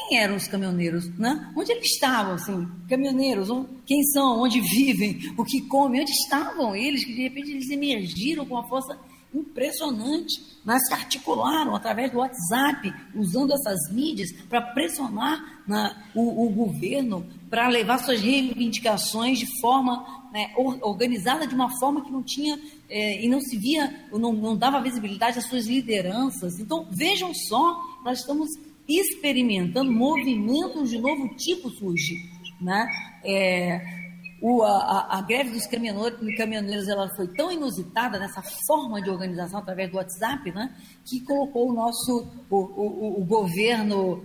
quem eram os caminhoneiros, né? Onde eles estavam, assim, caminhoneiros, quem são, onde vivem, o que comem, onde estavam eles, que de repente eles emergiram com uma força impressionante, mas se articularam através do WhatsApp, usando essas mídias para pressionar na, o, o governo, para levar suas reivindicações de forma né, organizada de uma forma que não tinha é, e não se via, não, não dava visibilidade às suas lideranças. Então, vejam só, nós estamos experimentando movimentos de novo tipo surgir. Né? É, o, a, a, greve dos caminhoneiros ela foi tão inusitada nessa forma de organização através do WhatsApp, né, que colocou o nosso o, o, o governo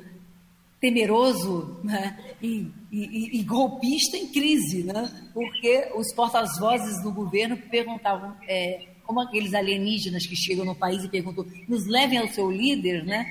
temeroso né, e, e, e, golpista em crise, né, porque os porta-vozes do governo perguntavam, é, como aqueles alienígenas que chegam no país e perguntam, nos levem ao seu líder, né?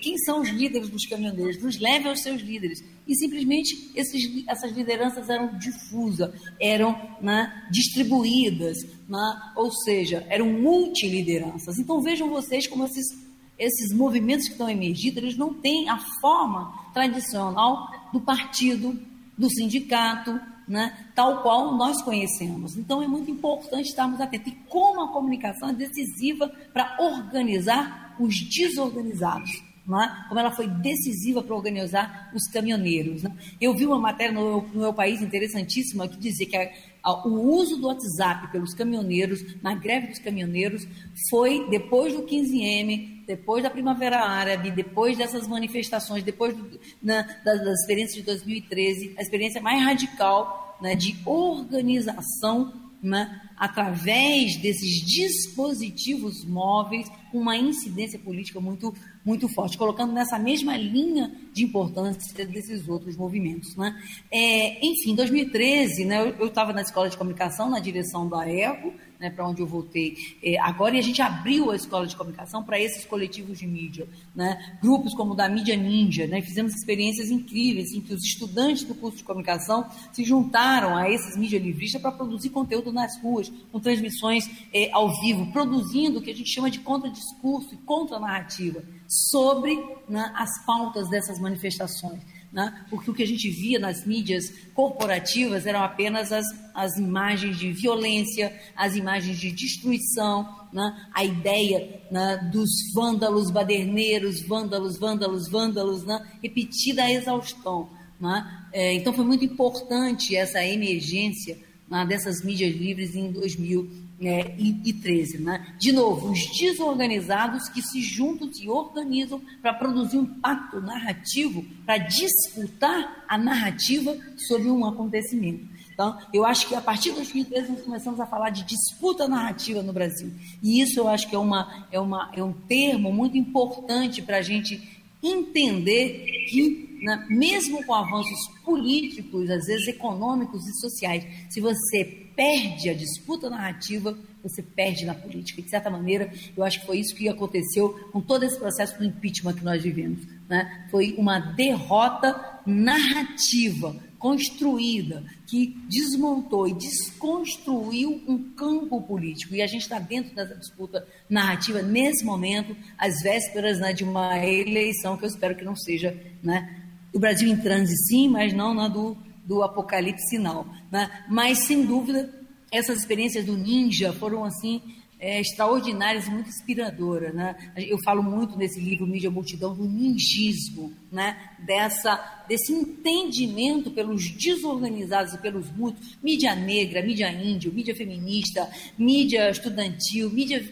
Quem são os líderes dos caminhoneiros? Nos levem aos seus líderes. E simplesmente esses, essas lideranças eram difusas, eram né, distribuídas, né, ou seja, eram multilideranças. Então vejam vocês como esses esses movimentos que estão emergindo, eles não têm a forma tradicional do partido, do sindicato, né, tal qual nós conhecemos. Então é muito importante estarmos atentos. E como a comunicação é decisiva para organizar os desorganizados. É? como ela foi decisiva para organizar os caminhoneiros. Né? Eu vi uma matéria no, no meu país interessantíssima que dizia que a, a, o uso do WhatsApp pelos caminhoneiros, na greve dos caminhoneiros, foi depois do 15M, depois da Primavera Árabe, depois dessas manifestações, depois do, na, das, das experiências de 2013, a experiência mais radical né, de organização né, através desses dispositivos móveis com uma incidência política muito, muito forte, colocando nessa mesma linha de importância desses outros movimentos. Né? É, enfim, em 2013, né, eu estava na escola de comunicação, na direção da ECO, né, para onde eu voltei. É, agora, e a gente abriu a escola de comunicação para esses coletivos de mídia, né, grupos como o da Mídia Ninja, né, fizemos experiências incríveis em que os estudantes do curso de comunicação se juntaram a esses mídia livristas para produzir conteúdo nas ruas, com transmissões é, ao vivo, produzindo o que a gente chama de contra-discurso e contra-narrativa sobre né, as pautas dessas manifestações né? porque o que a gente via nas mídias corporativas eram apenas as, as imagens de violência, as imagens de destruição, né? a ideia né, dos vândalos baderneiros, vândalos, vândalos, vândalos, né? repetida a exaustão. Né? É, então foi muito importante essa emergência né, dessas mídias livres em 2000 é, e, e 13. Né? De novo, os desorganizados que se juntam, se organizam para produzir um pacto narrativo, para disputar a narrativa sobre um acontecimento. Então, eu acho que a partir de 2013 nós começamos a falar de disputa narrativa no Brasil. E isso eu acho que é, uma, é, uma, é um termo muito importante para a gente entender que, né, mesmo com avanços políticos, às vezes econômicos e sociais, se você perde a disputa narrativa, você perde na política. De certa maneira, eu acho que foi isso que aconteceu com todo esse processo do impeachment que nós vivemos. Né? Foi uma derrota narrativa, construída, que desmontou e desconstruiu um campo político. E a gente está dentro dessa disputa narrativa nesse momento, às vésperas né, de uma eleição que eu espero que não seja né, o Brasil em transe, sim, mas não na do do apocalipse sinal. Né? Mas, sem dúvida, essas experiências do ninja foram assim é, extraordinárias muito inspiradoras. Né? Eu falo muito nesse livro Mídia Multidão do ninjismo, né? Dessa, desse entendimento pelos desorganizados e pelos muitos, mídia negra, mídia índio, mídia feminista, mídia estudantil, mídia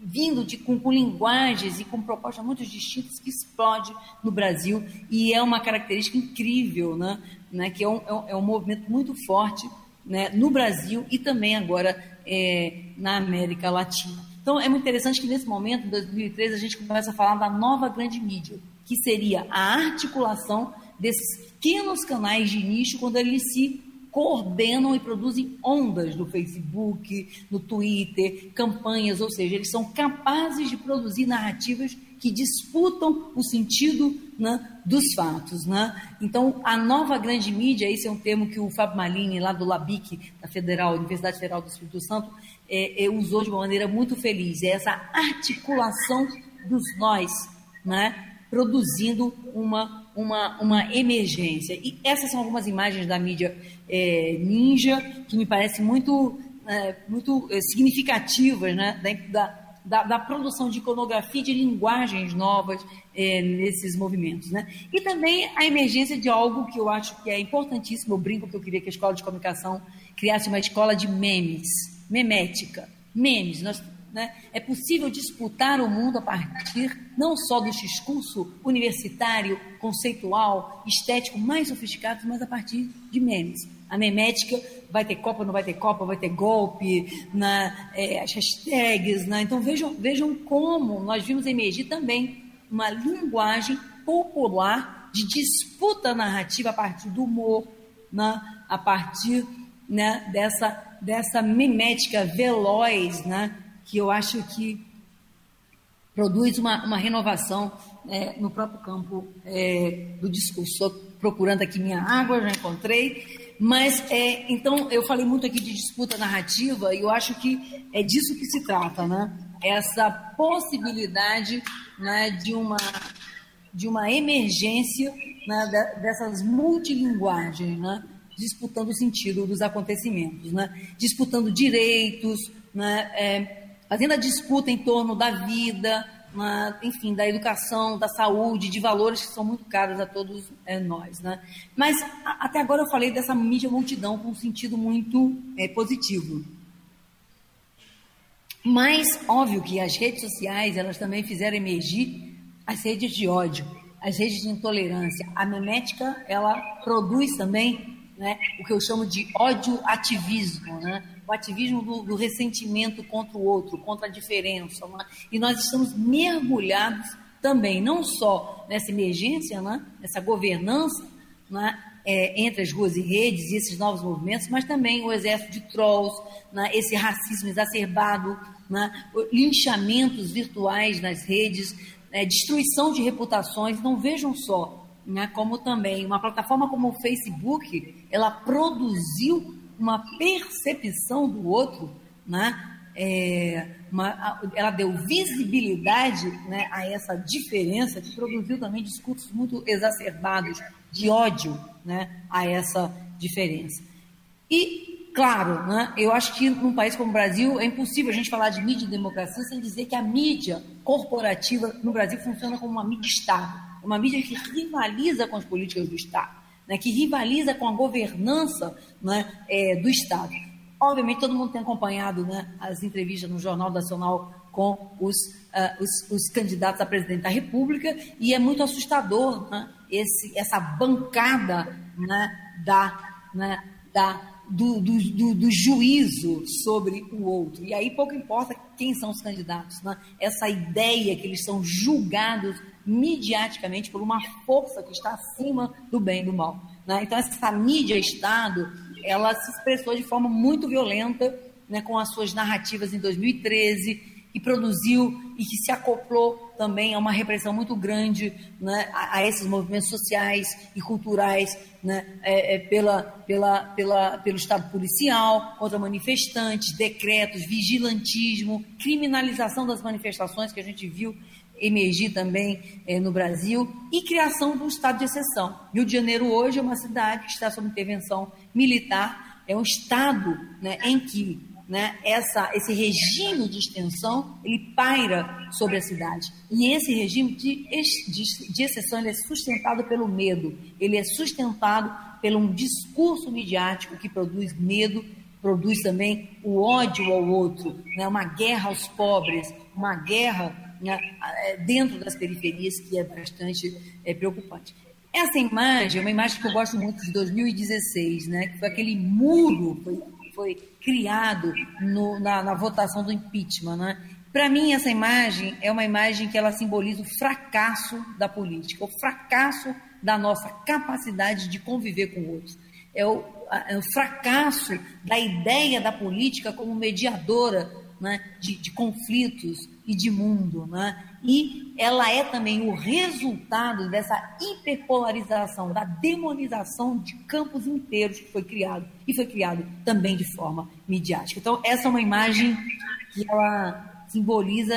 vindo de, com, com, linguagens e com propostas muito distintas que explode no Brasil e é uma característica incrível, né? Né? que é um, é um, é um movimento muito forte né? no Brasil e também agora é, na América Latina. Então é muito interessante que nesse momento, em 2013, a gente começa a falar da nova grande mídia, que seria a articulação desses pequenos canais de nicho quando eles se coordenam e produzem ondas no Facebook, no Twitter, campanhas, ou seja, eles são capazes de produzir narrativas que disputam o sentido né, dos fatos. Né? Então, a nova grande mídia, esse é um termo que o Fábio Malini, lá do LABIC, da Federal, Universidade Federal do Espírito Santo, é, é, usou de uma maneira muito feliz. É essa articulação dos nós, né, produzindo uma, uma, uma emergência. E essas são algumas imagens da mídia é, ninja que me parecem muito, é, muito é, significativas né, da, da, da, produção de iconografia, de linguagens novas é, nesses movimentos. Né? E também a emergência de algo que eu acho que é importantíssimo, eu brinco que eu queria que a escola de comunicação criasse uma escola de memes, memética, memes. Nós né? É possível disputar o mundo a partir não só do discurso universitário, conceitual, estético mais sofisticado, mas a partir de memes. A memética vai ter Copa, não vai ter Copa, vai ter golpe, na, é, as hashtags. Né? Então vejam, vejam como nós vimos emergir também uma linguagem popular de disputa narrativa a partir do humor, né? a partir né, dessa, dessa mimética veloz, né? que eu acho que produz uma, uma renovação é, no próprio campo é, do discurso. Estou procurando aqui minha água, já encontrei. Mas, é, então, eu falei muito aqui de disputa narrativa e eu acho que é disso que se trata, né? Essa possibilidade né, de, uma, de uma emergência né, dessas multilinguagens, né? disputando o sentido dos acontecimentos, né? disputando direitos, né? É, fazendo a disputa em torno da vida, na, enfim, da educação, da saúde, de valores que são muito caros a todos é, nós. Né? Mas a, até agora eu falei dessa mídia multidão com um sentido muito é, positivo. Mas, óbvio que as redes sociais, elas também fizeram emergir as redes de ódio, as redes de intolerância. A memética, ela produz também né, o que eu chamo de ódio ativismo, né? o ativismo do, do, ressentimento contra o outro, contra a diferença. Né? E nós estamos mergulhados também, não só nessa emergência, né? nessa governança né? é, entre as ruas e redes e esses novos movimentos, mas também o exército de trolls, né? esse racismo exacerbado, né? linchamentos virtuais nas redes, né? destruição de reputações. Então vejam só, né? como também uma plataforma como o Facebook, ela produziu uma percepção do outro, né? É, uma, ela deu visibilidade né, a essa diferença que produziu também discursos muito exacerbados de ódio né, a essa diferença. E, claro, né, eu acho que num país como o Brasil é impossível a gente falar de mídia e democracia sem dizer que a mídia corporativa no Brasil funciona como uma mídia Estado, uma mídia que rivaliza com as políticas do Estado né, que rivaliza com a governança né, é, do Estado. Obviamente, todo mundo tem acompanhado né, as entrevistas no Jornal Nacional com os, uh, os, os, candidatos a presidente da República e é muito assustador né, esse, essa bancada né, da, né, da, do, do, do, do, juízo sobre o outro. E aí pouco importa quem são os candidatos. Né? Essa ideia que eles são julgados mediaticamente por uma força que está acima do bem e do mal. Né? Então, essa mídia-Estado, ela se expressou de forma muito violenta né, com as suas narrativas em 2013 e produziu e que se acoplou também a uma repressão muito grande né, a, a, esses movimentos sociais e culturais né, é, é, pela, pela, pela, pelo Estado policial, contra manifestantes, decretos, vigilantismo, criminalização das manifestações que a gente viu emergir também é, no Brasil e criação do estado de exceção. Rio de Janeiro hoje é uma cidade que está sob intervenção militar, é um estado né, em que né, essa, esse regime de extensão, ele paira sobre a cidade. E esse regime de, de, de exceção é sustentado pelo medo, ele é sustentado pelo um discurso midiático que produz medo, produz também o ódio ao outro, né, uma guerra aos pobres, uma guerra né, dentro das periferias que é bastante é, preocupante. Essa imagem é uma imagem que eu gosto muito de 2016, né, que foi aquele muro, foi, foi criado no, na, na, votação do impeachment. Né? Para mim, essa imagem é uma imagem que ela simboliza o fracasso da política, o fracasso da nossa capacidade de conviver com outros. É o, é o fracasso da ideia da política como mediadora né, de, de, conflitos e de mundo. Né? E ela é também o resultado dessa hiperpolarização, da demonização de campos inteiros que foi criado, e foi criado também de forma midiática. Então, essa é uma imagem que ela simboliza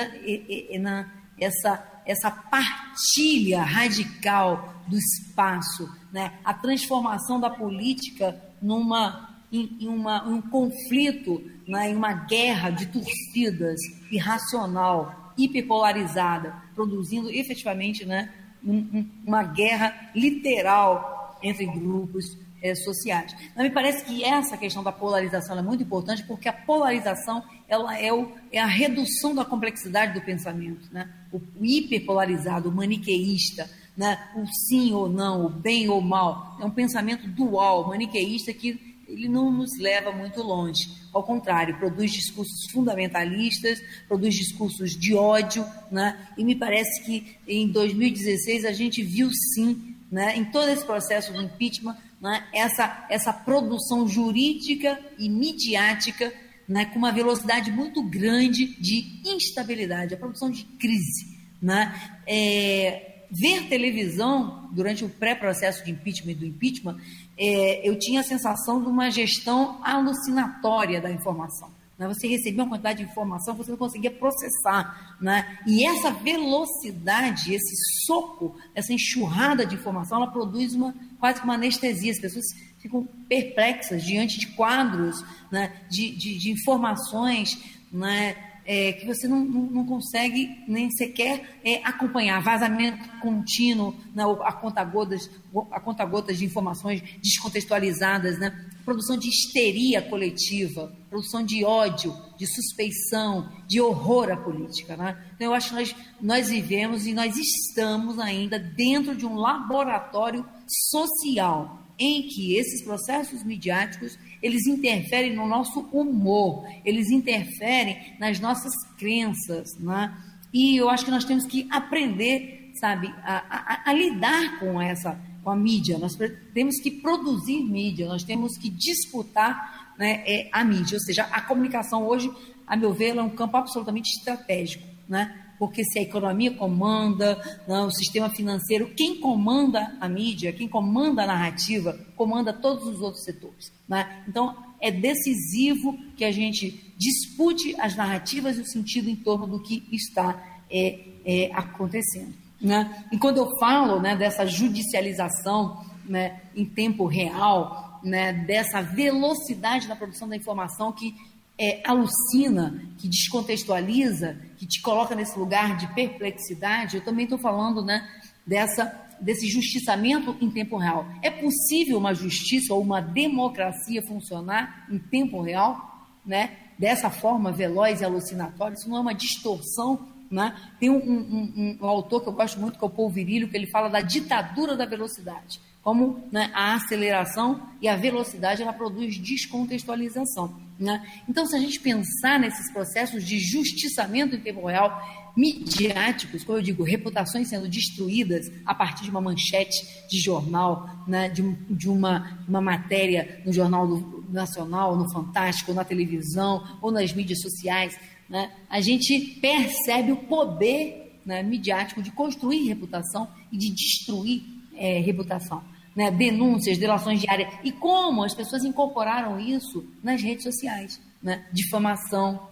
essa, essa partilha radical do espaço, né? a transformação da política numa em, uma, um conflito, né, em uma guerra de torcidas irracional, hiperpolarizada, produzindo efetivamente né, um, uma guerra literal entre grupos é, sociais. Mas me parece que essa questão da polarização é muito importante, porque a polarização ela é, o, é a redução da complexidade do pensamento. Né? O, o hiperpolarizado, o maniqueísta, né? o sim ou não, o bem ou mal, é um pensamento dual, maniqueísta, que ele não nos leva muito longe. Ao contrário, produz discursos fundamentalistas, produz discursos de ódio, né? e me parece que em 2016 a gente viu sim, né, em todo esse processo do impeachment, né, essa, essa produção jurídica e midiática né, com uma velocidade muito grande de instabilidade, a produção de crise. Né? É, ver televisão durante o pré-processo de impeachment e do impeachment é, eu tinha a sensação de uma gestão alucinatória da informação. Né? Você recebia uma quantidade de informação, você não conseguia processar. Né? E essa velocidade, esse soco, essa enxurrada de informação, ela produz uma, quase uma anestesia. As pessoas ficam perplexas diante de quadros, né? de, de, de informações. Né? É, que você não, não, consegue nem sequer é, acompanhar. Vazamento contínuo, né, a conta-gotas a conta -gotas de informações descontextualizadas, né, produção de histeria coletiva, produção de ódio, de suspeição, de horror à política. Né? Então, eu acho que nós, nós vivemos e nós estamos ainda dentro de um laboratório social em que esses processos midiáticos eles interferem no nosso humor, eles interferem nas nossas crenças, né? E eu acho que nós temos que aprender, sabe, a, a, a lidar com essa, com a mídia. Nós temos que produzir mídia, nós temos que disputar né, é, a mídia. Ou seja, a comunicação hoje, a meu ver, é um campo absolutamente estratégico, né? Porque se a economia comanda, não, o sistema financeiro, quem comanda a mídia, quem comanda a narrativa, comanda todos os outros setores. Né? Então, é decisivo que a gente dispute as narrativas e o sentido em torno do que está é, é, acontecendo. Né? E quando eu falo né, dessa judicialização né, em tempo real, né, dessa velocidade da produção da informação que é, alucina, que descontextualiza, que te coloca nesse lugar de perplexidade, eu também estou falando né, dessa, desse justiçamento em tempo real. É possível uma justiça ou uma democracia funcionar em tempo real, né, dessa forma veloz e alucinatória? Isso não é uma distorção né? Tem um, um, um, um, autor que eu gosto muito, que é o Paul Virilio, que ele fala da ditadura da velocidade. Como né, a aceleração e a velocidade ela produz descontextualização. Né? Então, se a gente pensar nesses processos de justiçamento em tempo real, midiáticos, como eu digo, reputações sendo destruídas a partir de uma manchete de jornal, né, de, de uma, uma matéria no Jornal Nacional, no Fantástico, na televisão ou nas mídias sociais, né, a gente percebe o poder né, midiático de construir reputação e de destruir é, reputação. Né, denúncias, delações diárias. E como as pessoas incorporaram isso nas redes sociais. Né, difamação,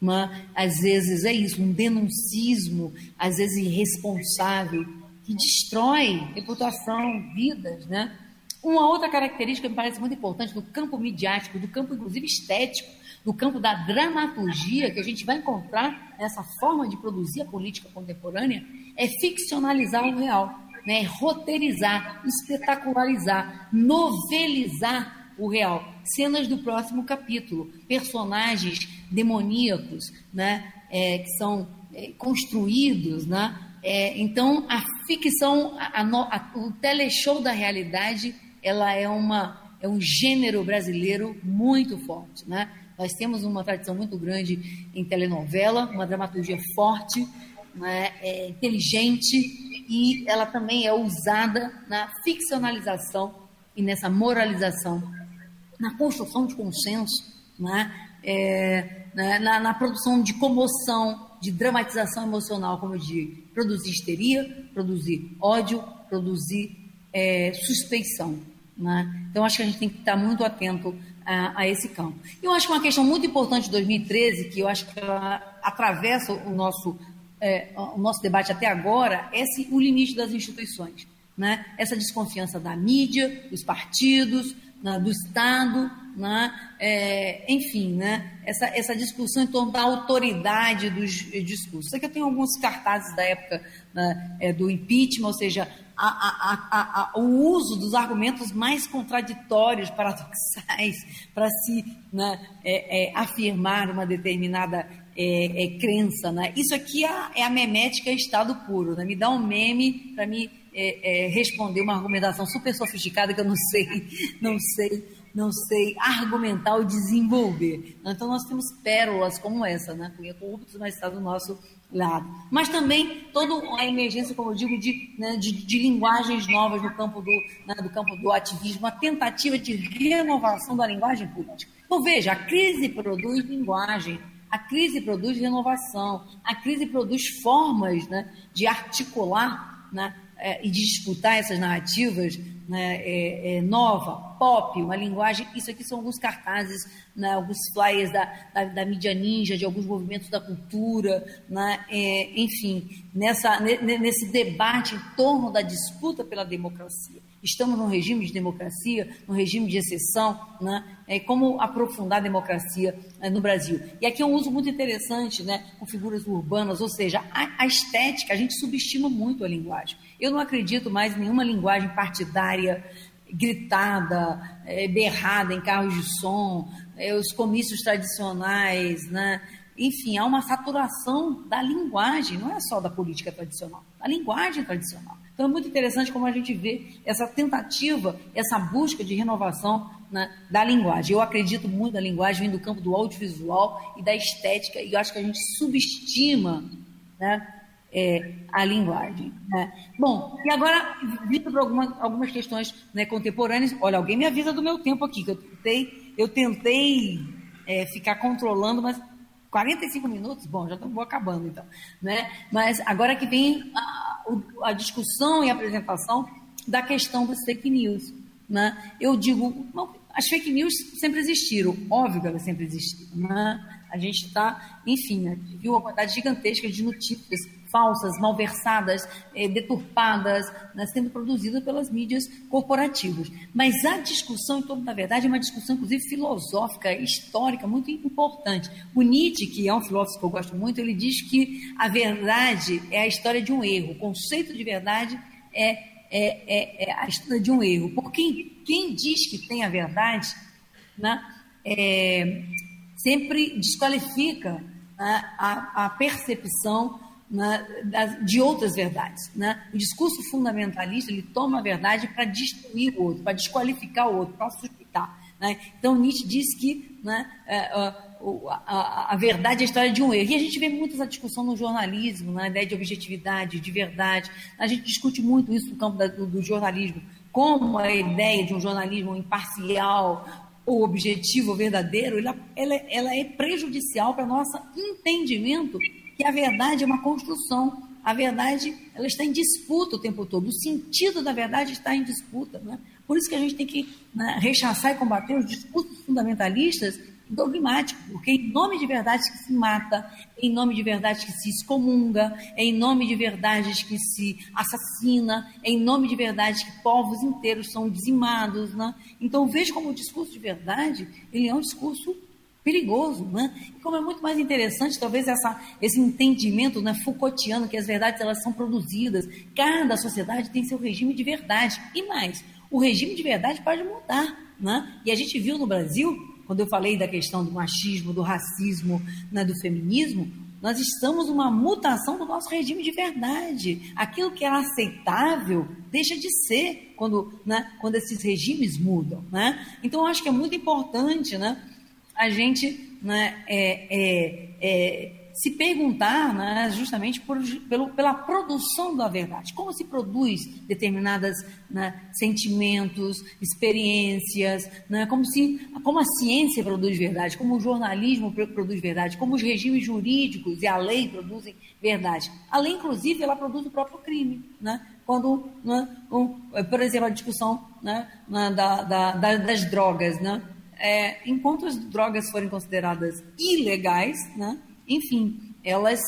né, às vezes é isso, um denuncismo, às vezes irresponsável, que destrói reputação, vidas. Né? Uma outra característica que me parece muito importante do campo midiático, do campo inclusive estético, do campo da dramaturgia que a gente vai encontrar nessa forma de produzir a política contemporânea, é ficcionalizar o real, né? roteirizar, espetacularizar, novelizar o real. Cenas do próximo capítulo, personagens demoníacos, né? É, que são é, construídos, né? É, então, a ficção, a, a, o teleshow da realidade, ela é, uma, é um gênero brasileiro muito forte. Né? Nós temos uma tradição muito grande em telenovela, uma dramaturgia forte, né? é, inteligente, e ela também é usada na ficcionalização e nessa moralização, na construção de consenso, né? É, né? na, na produção de comoção, de dramatização emocional, como eu digo, produzir histeria, produzir ódio, produzir é, suspeição. Né? Então, acho que a gente tem que estar muito atento a, a, esse campo. E eu acho que uma questão muito importante de 2013, que eu acho que atravessa o nosso, é, o nosso debate até agora, é esse, o limite das instituições. Né? Essa desconfiança da mídia, dos partidos, né, do Estado, né, é, enfim, né, essa, essa discussão em torno da autoridade dos discursos. Que eu tenho alguns cartazes da época né, é, do impeachment, ou seja, a, a, a, o uso dos argumentos mais contraditórios, paradoxais, para se né, é, é, afirmar uma determinada é, é, crença. Né? Isso aqui é a, memética estado puro. Né? Me dá um meme para me é, é, responder uma argumentação super sofisticada que eu não sei, não sei, não sei argumentar ou desenvolver. Então nós temos pérolas como essa, né? Cunha corruptos, mas está do nosso lado. Mas também toda a emergência, como eu digo, de, né, de, de linguagens novas no campo do, né, do campo do ativismo, a tentativa de renovação da linguagem política. Então veja, a crise produz linguagem, a crise produz renovação, a crise produz formas né, de articular né, é, e de disputar essas narrativas né, é, é, nova, pop, uma linguagem. Isso aqui são alguns cartazes, né, alguns flyers da, da, da, mídia ninja, de alguns movimentos da cultura, né, é, enfim, nessa, nesse debate em torno da disputa pela democracia. Estamos num regime de democracia, num regime de exceção, né? É, como aprofundar a democracia é, no Brasil. E aqui é um uso muito interessante, né, com figuras urbanas, ou seja, a, a estética, a gente subestima muito a linguagem. Eu não acredito mais em nenhuma linguagem partidária gritada, é, berrada em carros de som, é, os comícios tradicionais, né? Enfim, há uma saturação da linguagem, não é só da política tradicional, da linguagem tradicional. Então é muito interessante como a gente vê essa tentativa, essa busca de renovação né, da linguagem. Eu acredito muito na linguagem, vem do campo do audiovisual e da estética, e eu acho que a gente subestima né, é, a linguagem. Né? Bom, e agora, vindo para alguma, algumas questões né, contemporâneas, olha, alguém me avisa do meu tempo aqui, que eu tentei, eu tentei é, ficar controlando, mas 45 minutos, bom, já estou acabando então. Né? Mas agora que vem a, a, discussão e a apresentação da questão das fake news. Né? Eu digo, as fake news sempre existiram, óbvio que elas sempre existiram. Né? A gente está, enfim, né, viu uma quantidade gigantesca de notícias falsas, malversadas, eh, deturpadas, né, sendo produzidas pelas mídias corporativas. Mas a discussão em torno da verdade é uma discussão, inclusive, filosófica, histórica, muito importante. O Nietzsche, que é um filósofo que eu gosto muito, ele diz que a verdade é a história de um erro. O conceito de verdade é, é, é, é a história de um erro. Porque quem diz que tem a verdade, né, é, sempre desqualifica né, a, a, percepção né, de outras verdades. Né? O discurso fundamentalista ele toma a verdade para destruir o outro, para desqualificar o outro, para suspeitar. Né? Então Nietzsche diz que né, é, a, a, a, verdade é a história de um erro. E a gente vê muito essa discussão no jornalismo, na ideia de objetividade, de verdade. A gente discute muito isso no campo do, jornalismo, como a ideia de um jornalismo imparcial, objetivo verdadeiro, ela, ela, ela é prejudicial para nosso entendimento que a verdade é uma construção. A verdade ela está em disputa o tempo todo. O sentido da verdade está em disputa. Né? Por isso que a gente tem que né, rechaçar e combater os discursos fundamentalistas dogmático, porque em nome de verdades que se mata, em nome de verdades que se excomunga, em nome de verdades que se assassina, em nome de verdades que povos inteiros são dizimados. Né? Então veja como o discurso de verdade ele é um discurso perigoso, né? E como é muito mais interessante, talvez, essa, esse entendimento né, Foucaultiano, que as verdades elas são produzidas, cada sociedade tem seu regime de verdade. E mais, o regime de verdade pode mudar, né? E a gente viu no Brasil, quando eu falei da questão do machismo, do racismo, né, do feminismo, nós estamos numa mutação do nosso regime de verdade. Aquilo que era aceitável deixa de ser quando, né, quando esses regimes mudam. Né? Então, eu acho que é muito importante né, a gente né, é, é, é, se perguntar né, justamente por, pelo, pela produção da verdade. Como se produz determinados né, sentimentos, experiências, né, como, se, como a ciência produz verdade, como o jornalismo produz verdade, como os regimes jurídicos e a lei produzem verdade. A lei, inclusive, ela produz o próprio crime. Né? Quando, né, um, por exemplo, a discussão né, da, da, da, das drogas, né? É, enquanto as drogas forem consideradas ilegais, né, enfim, elas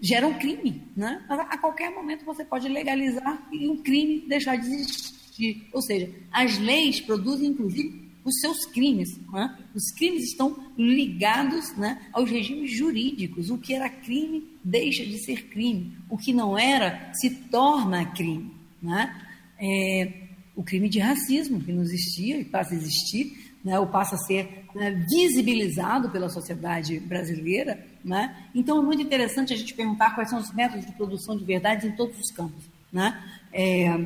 geram crime. Né? A qualquer momento você pode legalizar e um crime deixar de existir. Ou seja, as leis produzem, inclusive, os seus crimes. Né? Os crimes estão ligados né, aos regimes jurídicos. O que era crime deixa de ser crime. O que não era se torna crime. Né? É, o crime de racismo, que não existia e passa a existir, né, ou passa a ser né, visibilizado pela sociedade brasileira. Né? Então, é muito interessante a gente perguntar quais são os métodos de produção de verdades em todos os campos. Né? É,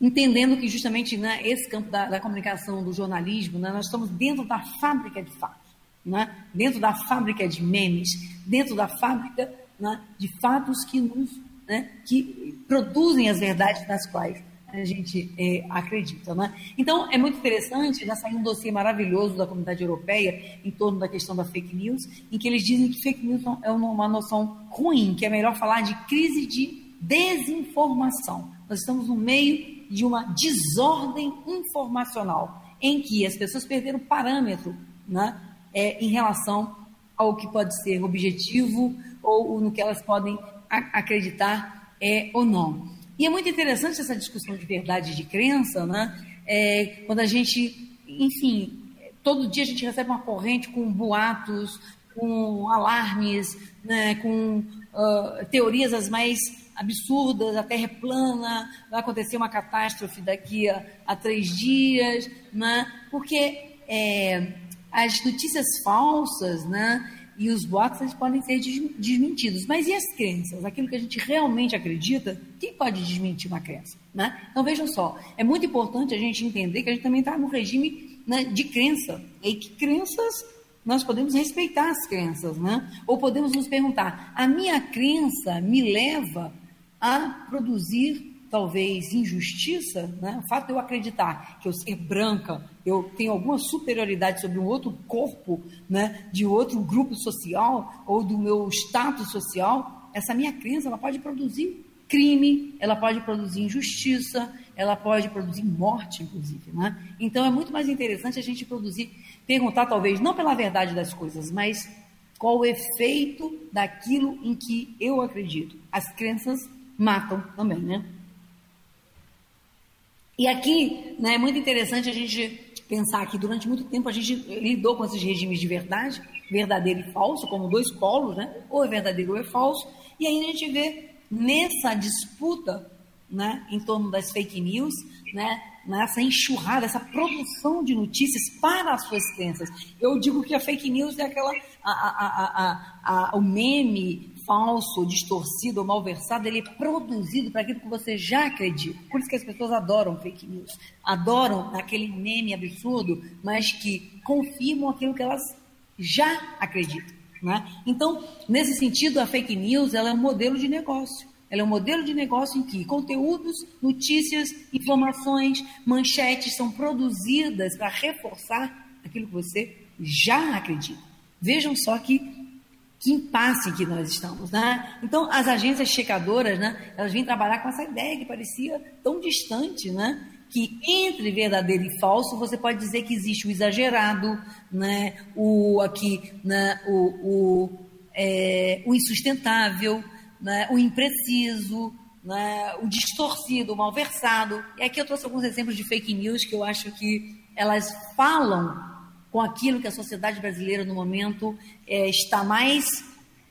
entendendo que, justamente, né, esse campo da, da, comunicação, do jornalismo, né, nós estamos dentro da fábrica de fatos, né? dentro da fábrica de memes, dentro da fábrica né, de fatos que nos né, que produzem as verdades das quais a gente é, acredita. Né? Então, é muito interessante, já saiu um dossiê maravilhoso da comunidade europeia em torno da questão da fake news, em que eles dizem que fake news é uma noção ruim, que é melhor falar de crise de desinformação. Nós estamos no meio de uma desordem informacional, em que as pessoas perderam parâmetro né, é, em relação ao que pode ser objetivo ou no que elas podem acreditar é, ou não. E é muito interessante essa discussão de verdade e de crença, né? É, quando a gente, enfim, todo dia a gente recebe uma corrente com boatos, com alarmes, né? com uh, teorias as mais absurdas, a Terra é plana, vai acontecer uma catástrofe daqui a, a três dias, né? porque é, as notícias falsas, né? E os boatos eles podem ser desmentidos. Mas e as crenças? Aquilo que a gente realmente acredita, quem pode desmentir uma crença? Né? Então vejam só, é muito importante a gente entender que a gente também está no regime né, de crença. E que crenças nós podemos respeitar as crenças, né? Ou podemos nos perguntar: a minha crença me leva a produzir talvez injustiça, né? o fato de eu acreditar que eu ser branca, eu tenho alguma superioridade sobre um outro corpo, né? de outro grupo social ou do meu status social, essa minha crença ela pode produzir crime, ela pode produzir injustiça, ela pode produzir morte, inclusive. Né? Então é muito mais interessante a gente produzir, perguntar talvez não pela verdade das coisas, mas qual o efeito daquilo em que eu acredito. As crenças matam também, né? E aqui né, é muito interessante a gente pensar que durante muito tempo a gente lidou com esses regimes de verdade, verdadeiro e falso, como dois polos, né? ou é verdadeiro ou é falso, e aí a gente vê nessa disputa né, em torno das fake news, né, nessa enxurrada, essa produção de notícias para as suas crenças. Eu digo que a fake news é aquela, a, a, a, o meme falso, distorcido ou malversado, ele é produzido para aquilo que você já acredita. Por isso que as pessoas adoram fake news, adoram aquele meme absurdo, mas que confirmam aquilo que elas já acreditam. Né? Então, nesse sentido, a fake news ela é um modelo de negócio. Ela é um modelo de negócio em que conteúdos, notícias, informações, manchetes são produzidas para reforçar aquilo que você já acredita. Vejam só que que impasse que nós estamos, né? Então, as agências checadoras, né, elas vêm trabalhar com essa ideia que parecia tão distante, né? que entre verdadeiro e falso você pode dizer que existe o exagerado, né? o aqui, né? o, o, é, o insustentável, né? o impreciso, né? o distorcido, o malversado. E aqui eu trouxe alguns exemplos de fake news que eu acho que elas falam com aquilo que a sociedade brasileira no momento é, está mais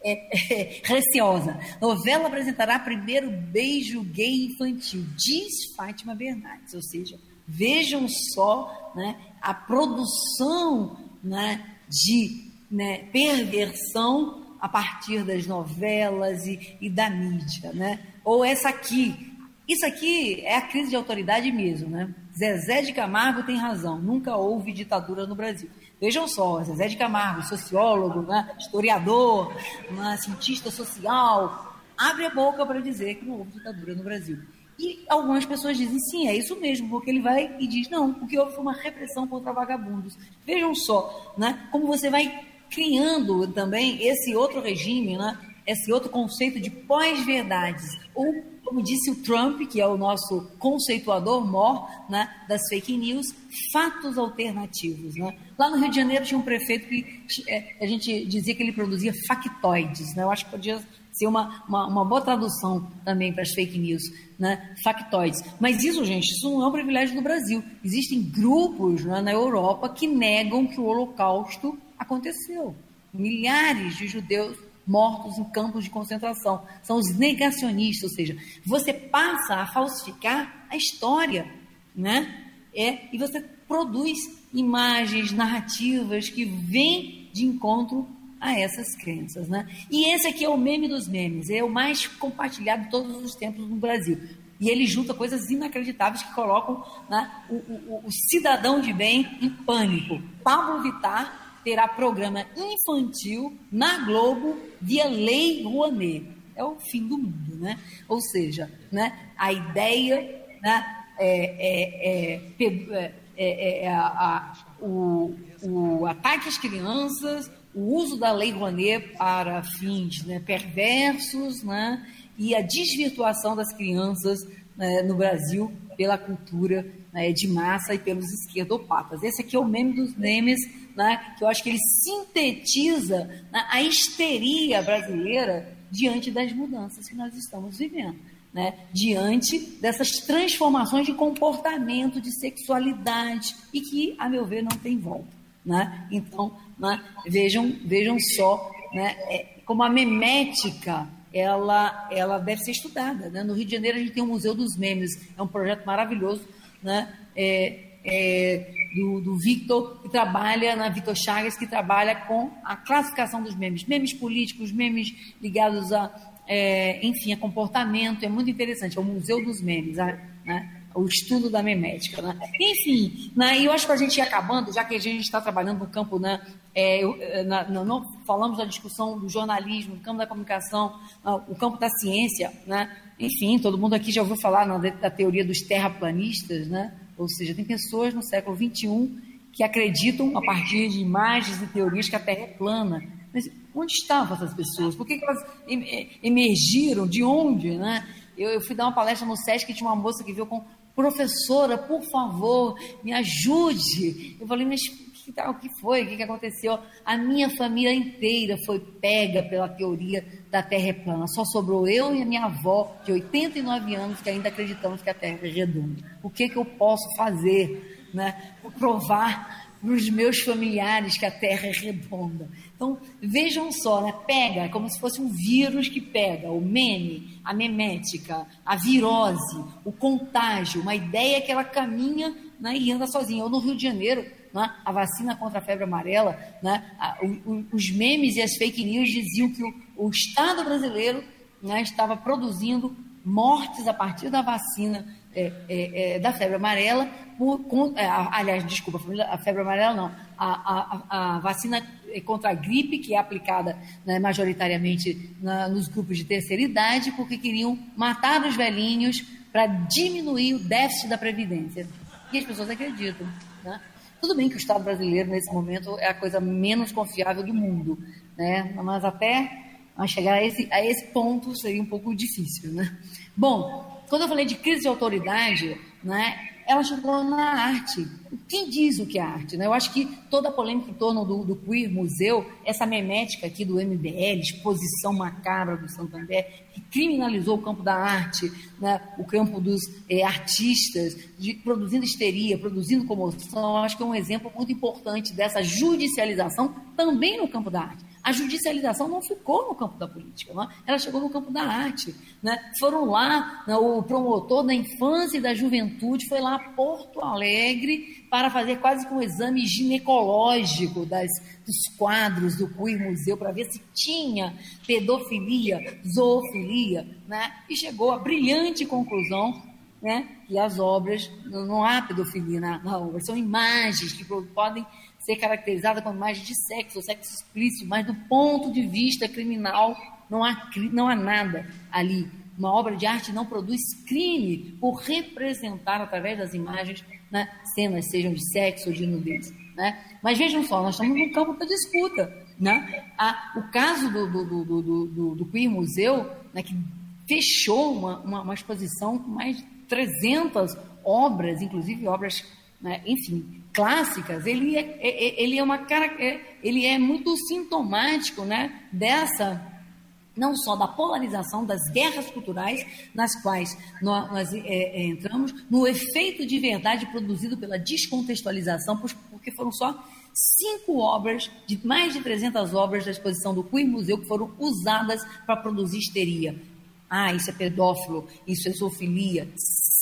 é, é, receosa. Novela apresentará primeiro beijo gay infantil, diz Fátima Bernardes. Ou seja, vejam só né, a produção né, de né, perversão a partir das novelas e, e da mídia. Né? Ou essa aqui. Isso aqui é a crise de autoridade mesmo, né? Zezé de Camargo tem razão, nunca houve ditadura no Brasil. Vejam só, Zezé de Camargo, sociólogo, né, historiador, né, cientista social, abre a boca para dizer que não houve ditadura no Brasil. E algumas pessoas dizem, sim, é isso mesmo, porque ele vai e diz, não, o que houve foi uma repressão contra vagabundos. Vejam só, né, como você vai criando também esse outro regime, né, esse outro conceito de pós-verdades, ou como disse o Trump, que é o nosso conceituador mor né, das fake news, fatos alternativos. Né? Lá no Rio de Janeiro tinha um prefeito que é, a gente dizia que ele produzia factoides. Né? Eu acho que podia ser uma, uma, uma, boa tradução também para as fake news, né? factoides. Mas isso, gente, isso não é um privilégio do Brasil. Existem grupos né, na Europa que negam que o Holocausto aconteceu. Milhares de judeus mortos em campos de concentração. São os negacionistas, ou seja, você passa a falsificar a história, né? É, e você produz imagens, narrativas que vêm de encontro a essas crenças, né? E esse aqui é o meme dos memes, é o mais compartilhado de todos os tempos no Brasil. E ele junta coisas inacreditáveis que colocam né, o, o, o cidadão de bem em pânico. Pablo Vittar terá programa infantil na Globo via Lei Rouanet. É o fim do mundo, né? Ou seja, né, a ideia né, é, é, é, é, é a, a, o, o ataque às crianças, o uso da Lei Rouanet para fins né, perversos né, e a desvirtuação das crianças né, no Brasil pela cultura né, de massa e pelos esquerdopatas. Esse aqui é o meme dos memes né, que eu acho que ele sintetiza né, a histeria brasileira diante das mudanças que nós estamos vivendo. Né, diante dessas transformações de comportamento, de sexualidade, e que, a meu ver, não tem volta. Né? Então, né, vejam, vejam só né, é, como a memética ela, ela deve ser estudada. Né? No Rio de Janeiro, a gente tem o Museu dos Memes, é um projeto maravilhoso. Né? É, é, do, do Victor, que trabalha, na Victor Chagas, que trabalha com a classificação dos memes. Memes políticos, memes ligados a, é, enfim, a comportamento, é muito interessante, é o Museu dos Memes, né? O estudo da memética. Né? Enfim, né, eu acho que a gente ia acabando, já que a gente está trabalhando no campo, né, é, é na, não falamos da discussão do jornalismo, do campo da comunicação, o campo da ciência, né? enfim, todo mundo aqui já ouviu falar da, teoria dos terraplanistas, né? Ou seja, tem pessoas no século XXI que acreditam, a partir de imagens e teorias, que a Terra é plana. Mas onde estavam essas pessoas? Por que, que elas emergiram? De onde? Né? Eu, eu, fui dar uma palestra no SESC que tinha uma moça que veio com professora, por favor, me ajude. Eu falei, mas o que foi? O que, aconteceu? A minha família inteira foi pega pela teoria da Terra é plana. Só sobrou eu e a minha avó, de 89 anos, que ainda acreditamos que a Terra é redonda. O que, que eu posso fazer né, provar para os meus familiares que a Terra é redonda? Então, vejam só, né? pega, como se fosse um vírus que pega o meme, a memética, a virose, o contágio, uma ideia que ela caminha né, e anda sozinha. Eu no Rio de Janeiro, né, a vacina contra a febre amarela, né, a, o, os memes e as fake news diziam que o, o Estado brasileiro né, estava produzindo mortes a partir da vacina é, é, é, da febre amarela, por, com, é, aliás, desculpa, a febre amarela não, a, a, a, vacina contra a gripe, que é aplicada né, majoritariamente na, nos grupos de terceira idade, porque queriam matar os velhinhos para diminuir o déficit da Previdência. E as pessoas acreditam. Né? Tudo bem que o Estado brasileiro, nesse momento, é a coisa menos confiável do mundo, né? mas até chegar a esse, a esse ponto seria um pouco difícil. Né? Bom, quando eu falei de crise de autoridade, né, ela chegou na arte. Quem diz o que é arte? Né? Eu acho que toda a polêmica em torno do, do Queer Museu, essa memética aqui do MBL, exposição macabra do Santander, que criminalizou o campo da arte, né? o campo dos é, artistas, de, produzindo histeria, produzindo comoção, eu acho que é um exemplo muito importante dessa judicialização também no campo da arte. A judicialização não ficou no campo da política, não? É? ela chegou no campo da arte. Né? Foram lá, né, o promotor da infância e da juventude foi lá a Porto Alegre para fazer quase que um exame ginecológico das, dos quadros do Queer Museu para ver se tinha pedofilia, zoofilia, né? e chegou à brilhante conclusão né, que as obras, não há pedofilia na, na obra, são imagens que podem ser caracterizada como imagem de sexo, ou sexo explícito, mas do ponto de vista criminal não há, não há nada ali. Uma obra de arte não produz crime por representar através das imagens né, cenas, sejam de sexo ou de nudez. Né? Mas vejam só, nós estamos no campo da disputa. Né? Ah, o caso do, do, do, do, do Queer Museu, né, que fechou uma, uma, uma exposição com mais de 300 obras, inclusive obras, né, enfim, clássicas, ele é, é, é, ele é uma é, ele é muito sintomático, né, dessa não só da polarização das guerras culturais nas quais nós, nós é, entramos, no efeito de verdade produzido pela descontextualização, porque foram só cinco obras, de mais de 300 obras da exposição do Queer Museu que foram usadas para produzir histeria. Ah, isso é pedófilo, isso é zoofilia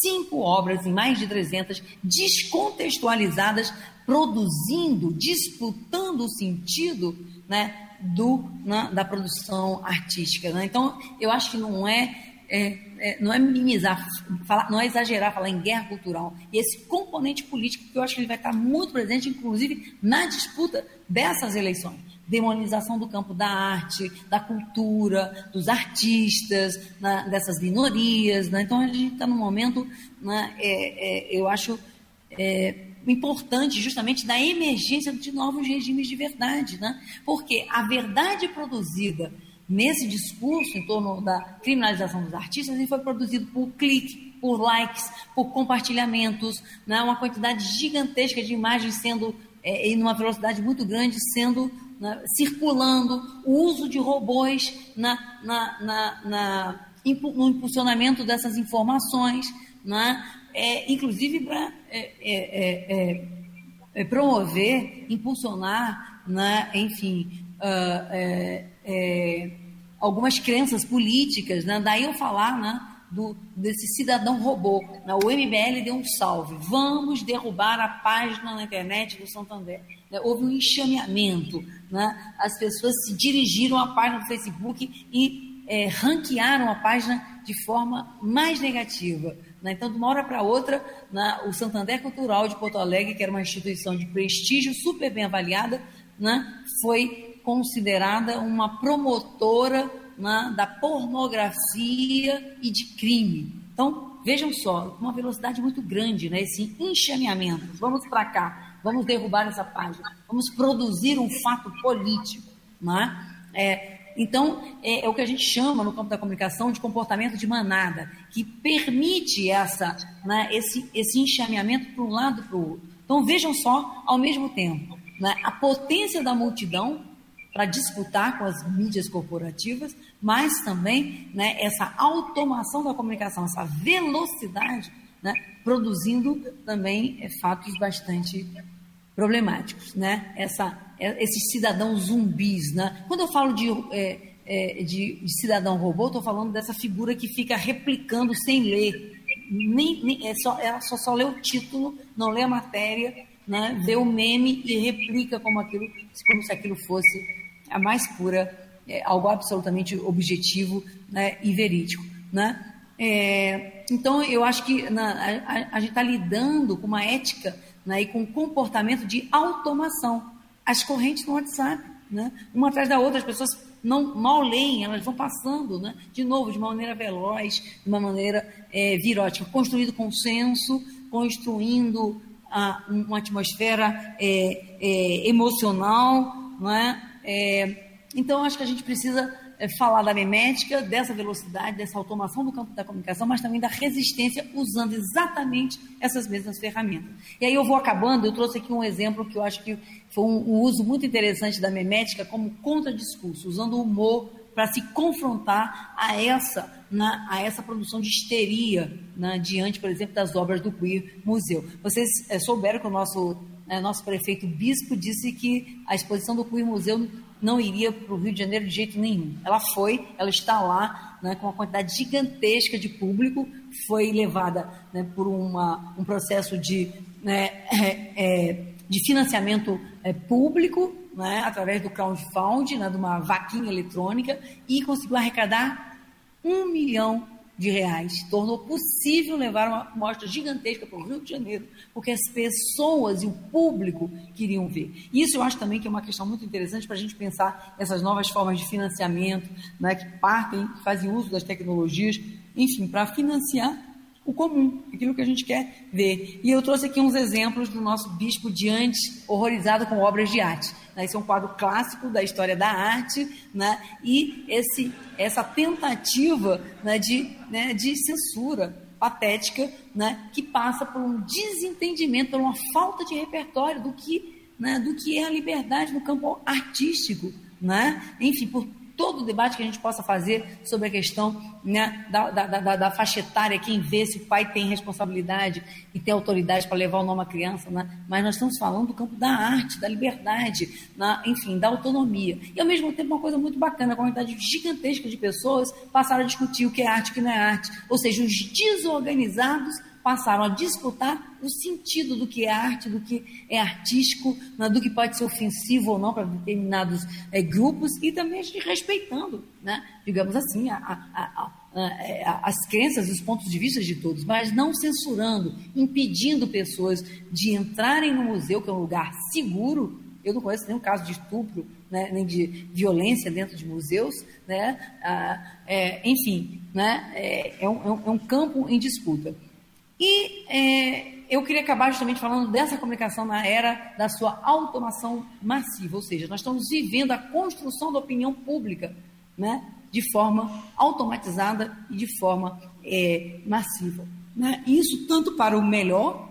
cinco obras em mais de 300, descontextualizadas, produzindo, disputando o sentido né, do, né, da produção artística. Né? Então, eu acho que não é, é, é, não é minimizar, falar, não é exagerar falar em guerra cultural. E esse componente político que eu acho que ele vai estar muito presente, inclusive, na disputa dessas eleições demonização do campo da arte, da cultura, dos artistas, né, dessas minorias. Né? Então, a gente está num momento, né, é, é, eu acho, é, importante justamente da emergência de novos regimes de verdade. Né? Porque a verdade produzida nesse discurso em torno da criminalização dos artistas ele foi produzido por clique, por likes, por compartilhamentos, né? uma quantidade gigantesca de imagens sendo, é, em uma velocidade muito grande, sendo né, circulando, o uso de robôs na, na, na, na no impulsionamento dessas informações, né, é, inclusive para é é, é, é, é, promover, impulsionar, né, enfim, uh, algumas crenças políticas. Né, daí eu falar né, do, desse cidadão robô. Né, o MBL deu um salve. Vamos derrubar a página na internet do Santander houve um enxameamento, né, as pessoas se dirigiram à página do Facebook e é, ranquearam a página de forma mais negativa. Né? Então, de uma hora para outra, né, o Santander Cultural de Porto Alegre, que era uma instituição de prestígio super bem avaliada, né, foi considerada uma promotora né, da pornografia e de crime. Então, vejam só, uma velocidade muito grande, né, esse enxameamento. Vamos para cá vamos derrubar essa página, vamos produzir um fato político. Não é? é então, é, é, o que a gente chama no campo da comunicação de comportamento de manada, que permite essa, né, esse, esse enxameamento para um lado e para o outro. Então, vejam só, ao mesmo tempo, né, a potência da multidão para disputar com as mídias corporativas, mas também né, essa automação da comunicação, essa velocidade, né, produzindo também é, fatos bastante problemáticos, né? Essa, é, esses cidadãos zumbis, né? Quando eu falo de, é, é, de, de cidadão robô, estou falando dessa figura que fica replicando sem ler, nem, nem é só, ela só, só lê o título, não lê a matéria, né? Vê o meme e replica como aquilo, como se aquilo fosse a mais pura, é, algo absolutamente objetivo, né? E verídico, né? É, então, eu acho que na, a, a, gente está lidando com uma ética né, e com um comportamento de automação. As correntes no WhatsApp, né, uma atrás da outra, as pessoas não mal leem, elas vão passando, né, de novo, de uma maneira veloz, de uma maneira é, virótica, construindo consenso, construindo a, uma atmosfera é, é, emocional. Né, então, acho que a gente precisa falar da memética, dessa velocidade, dessa automação do campo da comunicação, mas também da resistência usando exatamente essas mesmas ferramentas. E aí eu vou acabando, eu trouxe aqui um exemplo que eu acho que foi um, um uso muito interessante da memética como contradiscurso, usando o humor para se confrontar a essa, na, a essa produção de histeria né, diante, por exemplo, das obras do Queer Museu. Vocês é, souberam que o nosso, é, nosso prefeito Bispo disse que a exposição do Queer Museu não iria para o Rio de Janeiro de jeito nenhum. Ela foi, ela está lá, né, com uma quantidade gigantesca de público, foi levada né, por uma, um processo de, né, é, é, de financiamento é, público, né, através do crowdfunding, né, de uma vaquinha eletrônica, e conseguiu arrecadar um milhão de reais. Tornou possível levar uma mostra gigantesca para o Rio de Janeiro, porque as pessoas e o público queriam ver. Isso eu acho também que é uma questão muito interessante para a gente pensar essas novas formas de financiamento, né, que partem, que fazem uso das tecnologias, enfim, para financiar o comum, aquilo que a gente quer ver. E eu trouxe aqui uns exemplos do nosso bispo diante, horrorizado com obras de arte. Né? Esse é um quadro clássico da história da arte, né? e esse, essa tentativa né, de, né, de censura patética né, que passa por um desentendimento, por uma falta de repertório do que, né, do que é a liberdade no campo artístico. Né? Enfim, por todo o debate que a gente possa fazer sobre a questão né, da, da, da, da, faixa etária, quem vê se o pai tem responsabilidade e tem autoridade para levar o nome à criança, né? mas nós estamos falando do campo da arte, da liberdade, na, enfim, da autonomia. E ao mesmo tempo uma coisa muito bacana, a quantidade gigantesca de pessoas passaram a discutir o que é arte e o que não é arte. Ou seja, os desorganizados passaram a disputar o sentido do que é arte, do que é artístico, né, do que pode ser ofensivo ou não para determinados é, grupos e também respeitando, né, digamos assim, a, a, a, é, as crenças e os pontos de vista de todos, mas não censurando, impedindo pessoas de entrarem no museu, que é um lugar seguro. Eu não conheço nenhum caso de estupro, né, nem de violência dentro de museus, né, ah, é, enfim, né, é, é, um, é um campo em disputa. E é, eu queria acabar justamente falando dessa comunicação na era da sua automação massiva, ou seja, nós estamos vivendo a construção da opinião pública né, de forma automatizada e de forma é, massiva. Né? Isso tanto para o melhor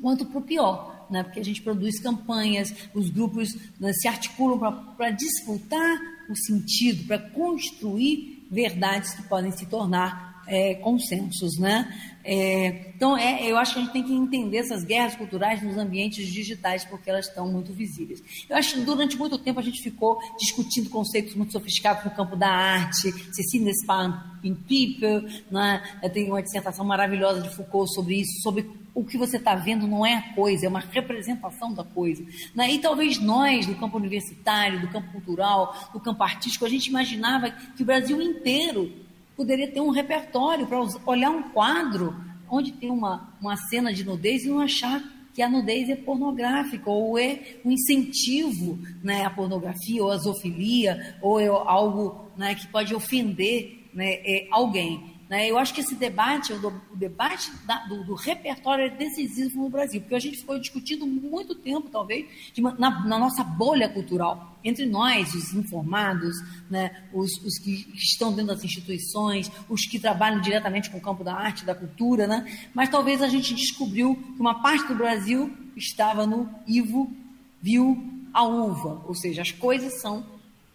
quanto para o pior. Né? Porque a gente produz campanhas, os grupos né, se articulam para disputar o sentido, para construir verdades que podem se tornar é, consensos, né? É, então, é, eu acho que a gente tem que entender essas guerras culturais nos ambientes digitais, porque elas estão muito visíveis. Eu acho que durante muito tempo a gente ficou discutindo conceitos muito sofisticados no campo da arte, Ceci Nespan in People, né? tenho uma dissertação maravilhosa de Foucault sobre isso, sobre o que você está vendo não é a coisa, é uma representação da coisa. Né? E talvez nós, do campo universitário, do campo cultural, do campo artístico, a gente imaginava que o Brasil inteiro poderia ter um repertório para olhar um quadro onde tem uma, uma cena de nudez e não achar que a nudez é pornográfica ou é um incentivo né, à pornografia ou à zoofilia ou é algo né, que pode ofender né, é, alguém. Né? Eu acho que esse debate, o, debate da, do, do, repertório é decisivo no Brasil, porque a gente ficou discutindo muito tempo, talvez, na, na, nossa bolha cultural, entre nós, os informados, né? os, os, que estão dentro das instituições, os que trabalham diretamente com o campo da arte, da cultura, né? mas talvez a gente descobriu que uma parte do Brasil estava no Ivo viu a uva, ou seja, as coisas são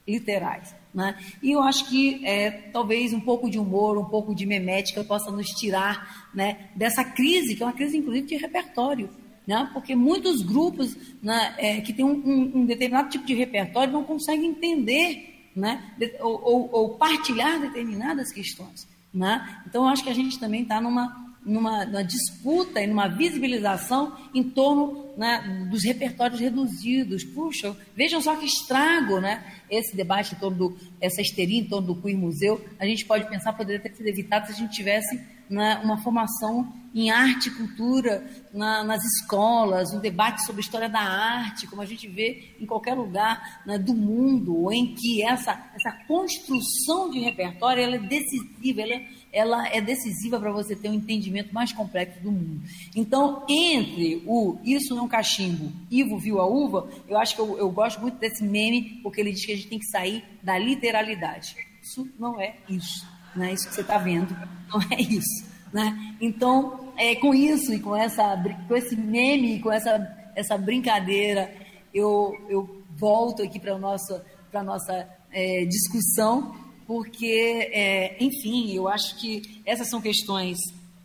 literais. Né? E eu acho que é, talvez um pouco de humor, um pouco de memética possa nos tirar né, dessa crise, que é uma crise, inclusive, de repertório. Né? Porque muitos grupos né, é, que têm um, um, um, determinado tipo de repertório não conseguem entender né, de, ou, ou, ou, partilhar determinadas questões. Né? Então, eu acho que a gente também está numa numa, numa, disputa e numa visibilização em torno né, dos repertórios reduzidos. Puxa, vejam só que estrago, né? Esse debate em torno do, essa histeria em torno do Queer Museu, a gente pode pensar poderia ter sido evitado se a gente tivesse né, uma formação em arte e cultura na, nas escolas, um debate sobre história da arte, como a gente vê em qualquer lugar né, do mundo, em que essa, essa construção de repertório ela é decisiva, ela, ela é decisiva para você ter um entendimento mais complexo do mundo. Então, entre o Isso Não é Cachimbo, Ivo viu a uva, eu acho que eu, eu gosto muito desse meme, porque ele diz que a gente tem que sair da literalidade. Isso não é isso, é isso que você está vendo, não é isso. Né? Então, é, com isso e com, essa, com esse meme, com essa, essa brincadeira, eu, eu volto aqui para a nossa, nossa é, discussão, porque, é, enfim, eu acho que essas são questões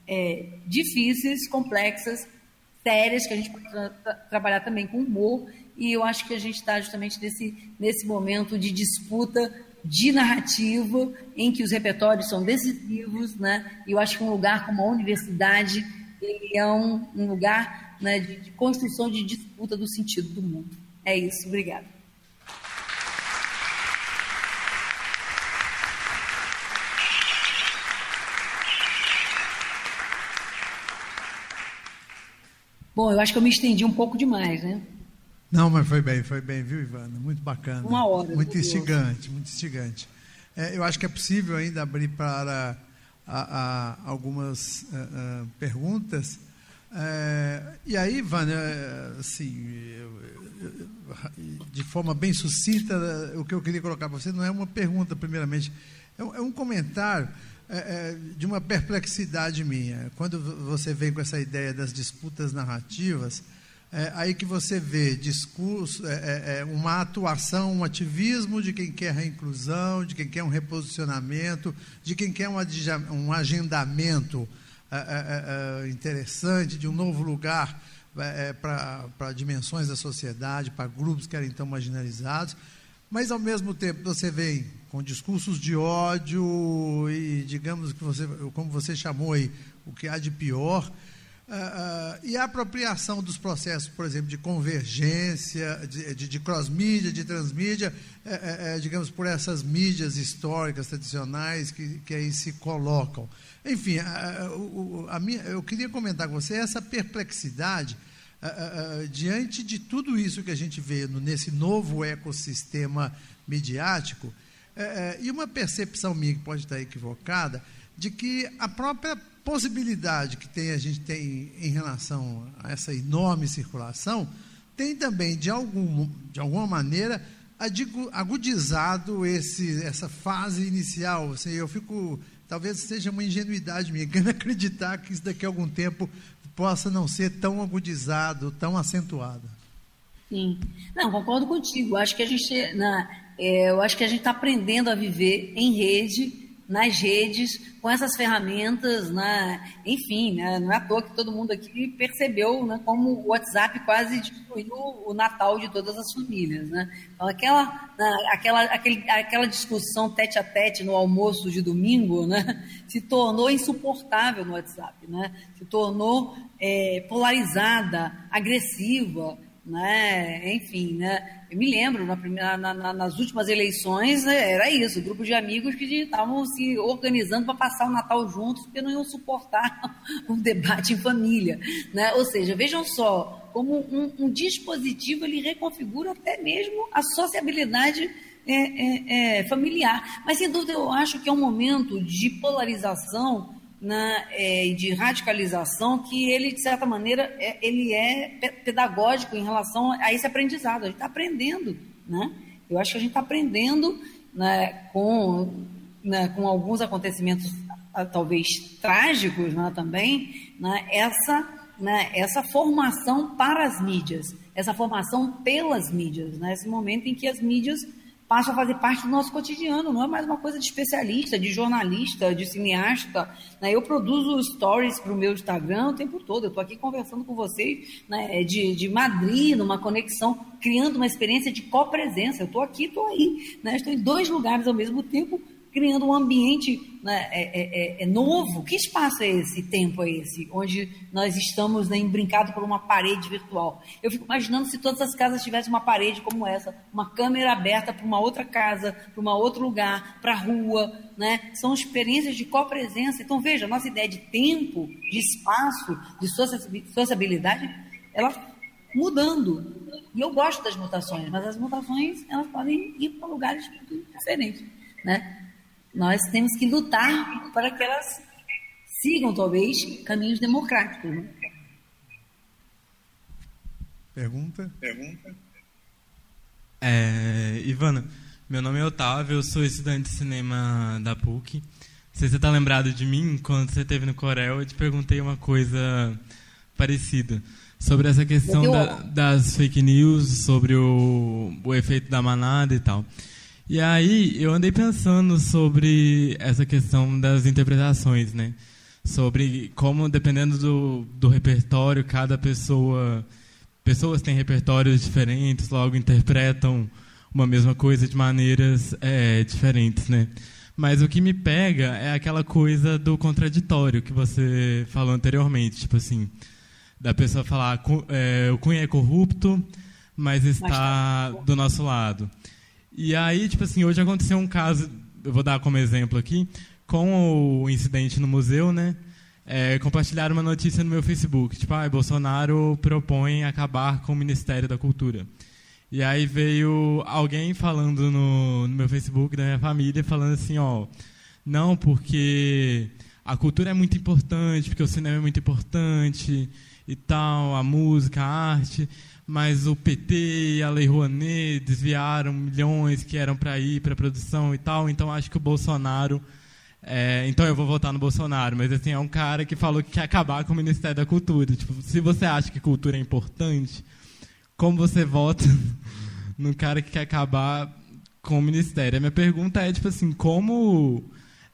é, difíceis, complexas, sérias, que a gente pode tra trabalhar também com humor, e eu acho que a gente está justamente nesse, nesse momento de disputa de narrativa, em que os repertórios são decisivos, né? E eu acho que um lugar como a universidade ele é um, um lugar né, de, de, construção de disputa do sentido do mundo. É isso, obrigada. Bom, eu acho que eu me estendi um pouco demais, né? Não, mas foi bem, foi bem, viu, Ivana? Muito bacana. Uma hora. Muito instigante, muito instigante. É, eu acho que é possível ainda abrir para a, a, algumas a, é, é, perguntas. É, e aí, Ivana, assim, eu, eu, de forma bem sucinta, o que eu queria colocar para você não é uma pergunta, primeiramente, é um, é um comentário é, de uma perplexidade minha. Quando você vem com essa ideia das disputas narrativas, é, aí que você vê discurso, é, é, é, uma atuação, um ativismo de quem quer a inclusão, de quem quer um reposicionamento, de quem quer um, um agendamento é, é, interessante, de um novo lugar para dimensões da sociedade, para grupos que eram então marginalizados. Mas, ao mesmo tempo, você vem com discursos de ódio e, digamos, que você, como você chamou aí, o que há de pior, Uh, e a apropriação dos processos, por exemplo, de convergência, de, de, de cross-mídia, de transmídia, é, é, digamos, por essas mídias históricas, tradicionais, que, que aí se colocam. Enfim, a, a, a minha, eu queria comentar com você essa perplexidade diante de tudo isso que a gente vê no, nesse novo ecossistema midiático, é, e uma percepção minha que pode estar equivocada, de que a própria possibilidade que tem, a gente tem em relação a essa enorme circulação, tem também, de, algum, de alguma maneira, agudizado esse, essa fase inicial. Assim, eu fico, talvez seja uma ingenuidade minha, acreditar que isso daqui a algum tempo possa não ser tão agudizado, tão acentuado. Sim, não, concordo contigo. Acho que a gente, na, é, eu acho que a gente está aprendendo a viver em rede nas redes, com essas ferramentas, né? enfim, né? não é à toa que todo mundo aqui percebeu né, como o WhatsApp quase destruiu o Natal de todas as famílias. Né? Então, aquela, né, aquela, aquele, aquela discussão tete a tete no almoço de domingo né, se tornou insuportável no WhatsApp, né? se tornou é, polarizada, agressiva, né? enfim, né? Eu me lembro, na na, na, nas últimas eleições, né, era isso, grupo de amigos que estavam se organizando para passar o Natal juntos, porque não iam suportar o debate em família. Né? Ou seja, vejam só, como um, um dispositivo ele reconfigura até mesmo a sociabilidade é, é, é, familiar. Mas, sem dúvida, eu acho que é um momento de polarização é, de radicalização que ele, de certa maneira, é, ele é pedagógico em relação a esse aprendizado. A gente está aprendendo, né? Eu acho que a gente está aprendendo né, com, né, com alguns acontecimentos ah, talvez trágicos né, também, né, essa, né, essa formação para as mídias, essa formação pelas mídias, né, esse momento em que as mídias passa a fazer parte do nosso cotidiano, não é mais uma coisa de especialista, de jornalista, de cineasta. Né? Eu produzo stories para o meu Instagram o tempo todo, eu estou aqui conversando com vocês né, de, de Madrid, numa conexão, criando uma experiência de copresença. Eu estou aqui, estou aí, né? estou em dois lugares ao mesmo tempo, criando um ambiente né, é, é, é, é, novo. Que espaço é esse, tempo é esse, onde nós estamos né, embrincados por uma parede virtual? Eu fico imaginando se todas as casas tivessem uma parede como essa, uma câmera aberta para uma outra casa, para um outro lugar, para a rua. Né? São experiências de copresença. Então, veja, a nossa ideia de tempo, de espaço, de sociabilidade, ela mudando. E eu gosto das mutações, mas as mutações elas podem ir para lugares muito diferentes. Né? Nós temos que lutar para que elas sigam, talvez, caminhos democráticos. Né? Pergunta? Pergunta? É, Ivana, meu nome é Otávio, eu sou estudante de cinema da PUC. Se você está lembrado de mim, quando você esteve no Corel, eu te perguntei uma coisa parecida sobre essa questão da, das fake news, sobre o, o efeito da manada e tal. E aí eu andei pensando sobre essa questão das interpretações, né? Sobre como, dependendo do, do repertório, cada pessoa. Pessoas têm repertórios diferentes, logo interpretam uma mesma coisa de maneiras é, diferentes, né? Mas o que me pega é aquela coisa do contraditório que você falou anteriormente, tipo assim, da pessoa falar é, o Cunha é corrupto, mas está tá do nosso lado. E aí, tipo assim, hoje aconteceu um caso, eu vou dar como exemplo aqui, com o incidente no museu, né? É, compartilharam uma notícia no meu Facebook, tipo, ah, Bolsonaro propõe acabar com o Ministério da Cultura. E aí veio alguém falando no, no meu Facebook da minha família, falando assim, ó, não, porque a cultura é muito importante, porque o cinema é muito importante e tal, a música, a arte mas o PT e a Lei Rouanet desviaram milhões que eram para ir para a produção e tal, então acho que o Bolsonaro. É, então eu vou votar no Bolsonaro, mas assim, é um cara que falou que quer acabar com o Ministério da Cultura. Tipo, se você acha que cultura é importante, como você vota no cara que quer acabar com o Ministério? A minha pergunta é, tipo assim, como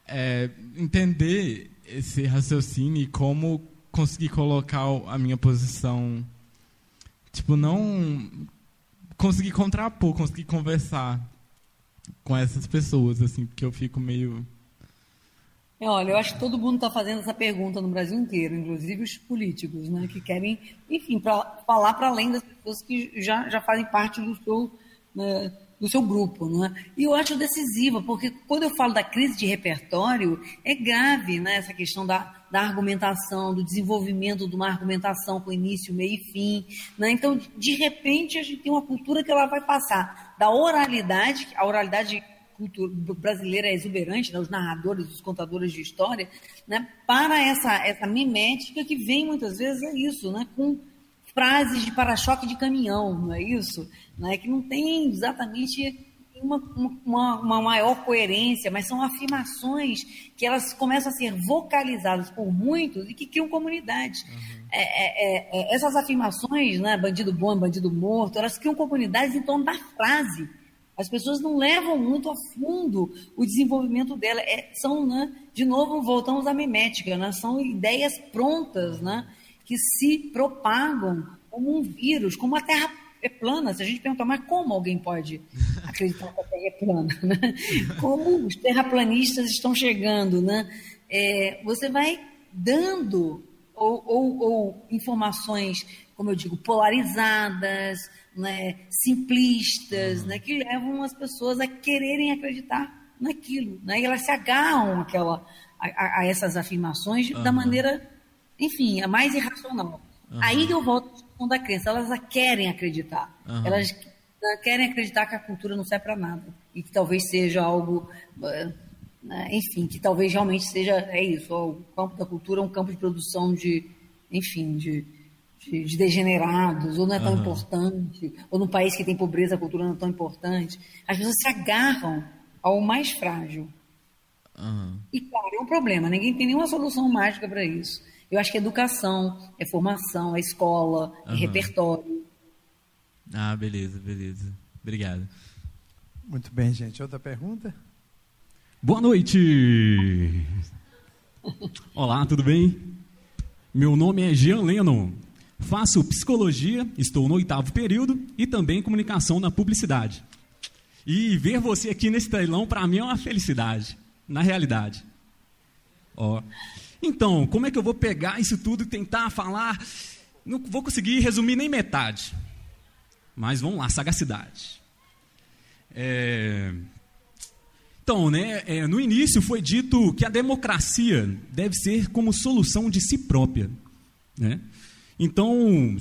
é, entender esse raciocínio e como conseguir colocar a minha posição tipo, não conseguir contrapor, conseguir conversar com essas pessoas, assim, porque eu fico meio. É, olha, eu acho que todo mundo está fazendo essa pergunta no Brasil inteiro, inclusive os políticos, né, que querem, enfim, pra, falar para além das pessoas que já, já fazem parte do seu, né, do seu grupo. Né? E eu acho decisiva, porque quando eu falo da crise de repertório, é grave né, essa questão da, da argumentação, do desenvolvimento de uma argumentação com início, meio e fim. Né? Então, de repente, a gente tem uma cultura que ela vai passar da oralidade, a oralidade brasileira é exuberante, né? os narradores, os contadores de história, né? para essa, essa mimética que vem muitas vezes é isso, né? com frases de para-choque de caminhão, não é isso? Né? Que não tem exatamente uma, uma, uma, maior coerência, mas são afirmações que elas começam a ser vocalizadas por muitos e que criam comunidade. Uhum. É, é, é, essas afirmações, né, bandido bom, bandido morto, elas criam comunidades em torno da frase. As pessoas não levam muito a fundo o desenvolvimento dela. É, são, né, de novo, voltamos à mimética, né, são ideias prontas, né, que se propagam como um vírus, como a Terra é plana. Se a gente perguntar, mas como alguém pode acreditar que a Terra é plana? Né? Como os terraplanistas estão chegando? Né? É, você vai dando ou, ou, ou, informações, como eu digo, polarizadas, né, simplistas, uhum. né, que levam as pessoas a quererem acreditar naquilo. Né, e elas se agarram àquela, a, a essas afirmações uhum. da maneira enfim, a mais irracional. Uhum. Aí eu volto questão da crença. Elas querem acreditar. Uhum. Elas querem acreditar que a cultura não serve para nada. E que talvez seja algo. Eh, né, enfim, que talvez realmente seja. É isso. O campo da cultura é um campo de produção de. Enfim, de, de, de degenerados, ou não é tão uhum. importante. Ou num país que tem pobreza, a cultura não é tão importante. As pessoas se agarram ao mais frágil. E, claro, é um problema. Ninguém tem nenhuma solução mágica para isso. Eu acho que é educação, é formação, é escola, uhum. é repertório. Ah, beleza, beleza. Obrigado. Muito bem, gente. Outra pergunta? Boa noite! Olá, tudo bem? Meu nome é Jean Lennon. Faço psicologia, estou no oitavo período e também comunicação na publicidade. E ver você aqui nesse telão, para mim, é uma felicidade. na realidade. Ó. Então, como é que eu vou pegar isso tudo e tentar falar? Não vou conseguir resumir nem metade. Mas vamos lá, sagacidade. É... Então, né, é, no início foi dito que a democracia deve ser como solução de si própria. Né? Então,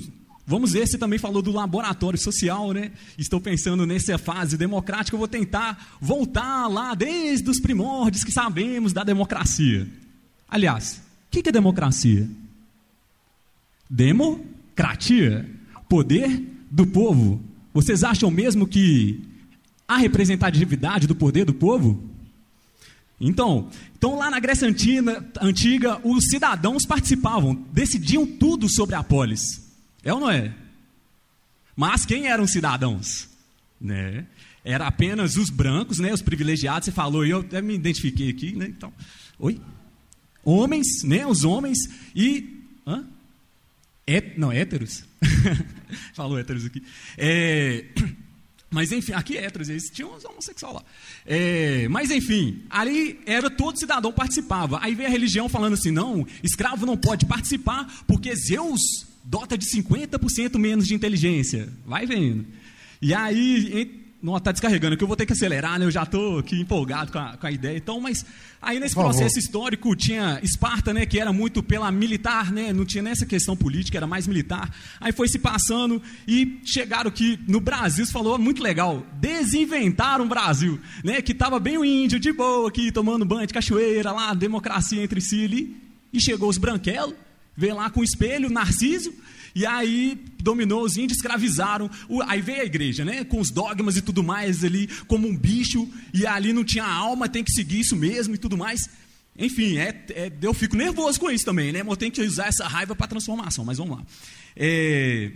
vamos ver, você também falou do laboratório social, né? Estou pensando nessa fase democrática, eu vou tentar voltar lá desde os primórdios que sabemos da democracia. Aliás, o que é democracia? Democratia, poder do povo. Vocês acham mesmo que a representatividade do poder do povo? Então, então lá na Grécia Antiga, antiga, os cidadãos participavam, decidiam tudo sobre a polis. É ou não é? Mas quem eram os cidadãos? Né? Era apenas os brancos, né, os privilegiados. Você falou, eu até me identifiquei aqui, né? Então, oi? Homens, né, os homens e hã? É, não, héteros. Falou héteros aqui. É, mas enfim, aqui é héteros, eles tinham uns homossexuais lá. É, mas enfim, ali era todo cidadão participava. Aí veio a religião falando assim: não, escravo não pode participar porque Zeus dota de 50% menos de inteligência. Vai vendo. E aí não, está descarregando, que eu vou ter que acelerar, né? Eu já estou aqui empolgado com a, com a, ideia. Então, mas aí nesse processo histórico tinha Esparta, né? Que era muito pela militar, né? Não tinha nessa questão política, era mais militar. Aí foi se passando e chegaram que no Brasil, se falou muito legal, desinventaram o Brasil, né? Que estava bem o índio, de boa aqui, tomando banho de cachoeira lá, democracia entre si ali. E chegou os branquelos, veio lá com o espelho, Narciso, e aí dominou os índios, escravizaram. Aí veio a igreja, né? Com os dogmas e tudo mais ali, como um bicho, e ali não tinha alma, tem que seguir isso mesmo e tudo mais. Enfim, é, é, eu fico nervoso com isso também, né? Mas eu tenho que usar essa raiva para transformação, mas vamos lá. É,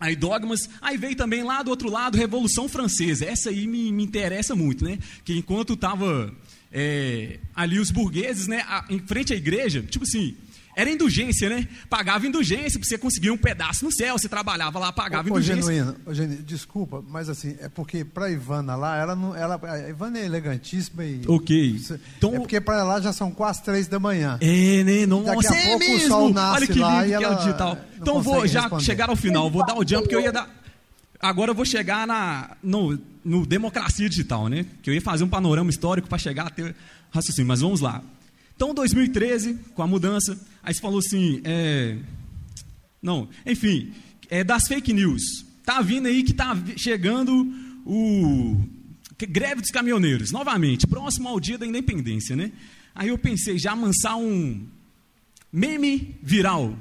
aí dogmas, aí veio também lá do outro lado, Revolução Francesa. Essa aí me, me interessa muito, né? Que enquanto estava é, ali os burgueses, né? A, em frente à igreja, tipo assim, era indulgência, né? Pagava indulgência para você conseguir um pedaço no céu. Você trabalhava lá, pagava ô, indulgência. Ô, genuíno, ô, genuíno, desculpa, mas assim, é porque para Ivana lá, ela não, ela, a Ivana é elegantíssima e. Ok. Então, é porque para lá já são quase três da manhã. É, né? Nossa, Daqui a é pouco mesmo. o sol nasce Olha que lindo que ela é o digital. Então vou já responder. chegar ao final. Vou dar o jump que eu ia dar. Agora eu vou chegar na, no, no democracia digital, né? Que eu ia fazer um panorama histórico para chegar a ter raciocínio. Mas vamos lá. Então, 2013, com a mudança, aí você falou assim, é, não, enfim, é das fake news. Tá vindo aí que tá chegando o greve dos caminhoneiros, novamente, próximo ao dia da independência, né? Aí eu pensei, já amansar um meme viral,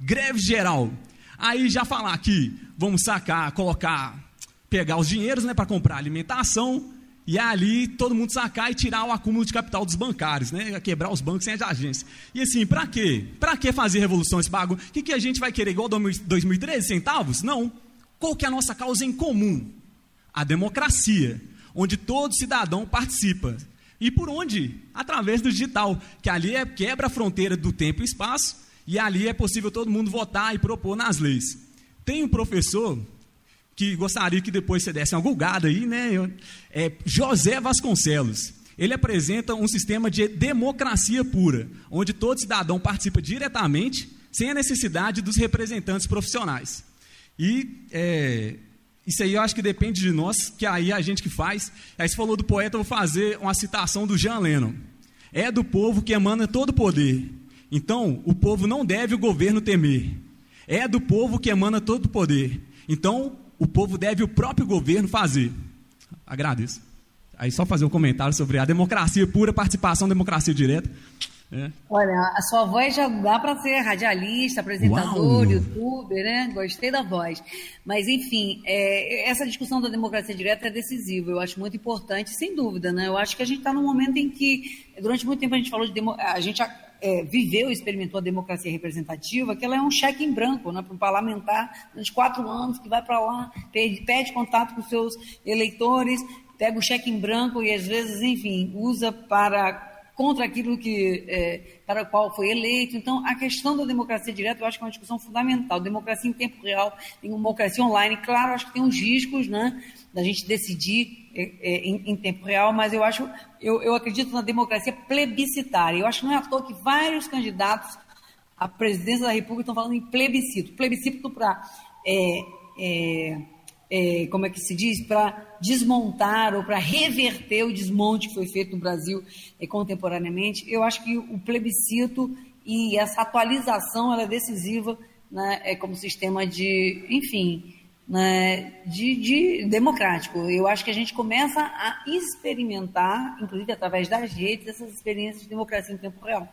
greve geral. Aí já falar aqui, vamos sacar, colocar, pegar os dinheiros, né, para comprar alimentação, e ali todo mundo sacar e tirar o acúmulo de capital dos bancários, né? Quebrar os bancos sem as agências. E assim, para quê? Para que fazer revolução esse bagulho? O que, que a gente vai querer igual 2013 centavos? Não. Qual que é a nossa causa em comum? A democracia, onde todo cidadão participa. E por onde? Através do digital, que ali é quebra a fronteira do tempo e espaço, e ali é possível todo mundo votar e propor nas leis. Tem um professor que gostaria que depois você desse uma gulgada aí, né? É José Vasconcelos. Ele apresenta um sistema de democracia pura, onde todo cidadão participa diretamente, sem a necessidade dos representantes profissionais. E é, isso aí eu acho que depende de nós, que aí a gente que faz. Aí você falou do poeta, eu vou fazer uma citação do Jean Lennon. É do povo que emana todo o poder. Então, o povo não deve o governo temer. É do povo que emana todo o poder. Então, o povo deve o próprio governo fazer. Agradeço. Aí só fazer um comentário sobre a democracia pura, participação, democracia direta. É. Olha, a sua voz já dá para ser radialista, apresentador, Uau. youtuber, né? Gostei da voz. Mas, enfim, é, essa discussão da democracia direta é decisiva. Eu acho muito importante, sem dúvida, né? Eu acho que a gente está num momento em que, durante muito tempo, a gente falou de. Demo, a gente é, viveu e experimentou a democracia representativa, que ela é um cheque em branco né, para um parlamentar de quatro anos que vai para lá, pede, pede contato com seus eleitores, pega o cheque em branco e às vezes, enfim, usa para contra aquilo que é, para o qual foi eleito. Então, a questão da democracia direta, eu acho que é uma discussão fundamental. Democracia em tempo real, democracia online, claro, acho que tem uns riscos, né, da gente decidir é, é, em, em, tempo real, mas eu acho, eu, eu acredito na democracia plebiscitária. Eu acho que não é à toa que vários candidatos à presidência da República estão falando em plebiscito. Plebiscito para, é, como é que se diz, para desmontar ou para reverter o desmonte que foi feito no Brasil é, contemporaneamente. Eu acho que o plebiscito e essa atualização ela é decisiva né, é, como sistema de, enfim, né, de, de, democrático. Eu acho que a gente começa a experimentar, inclusive através das redes, essas experiências de democracia em tempo real,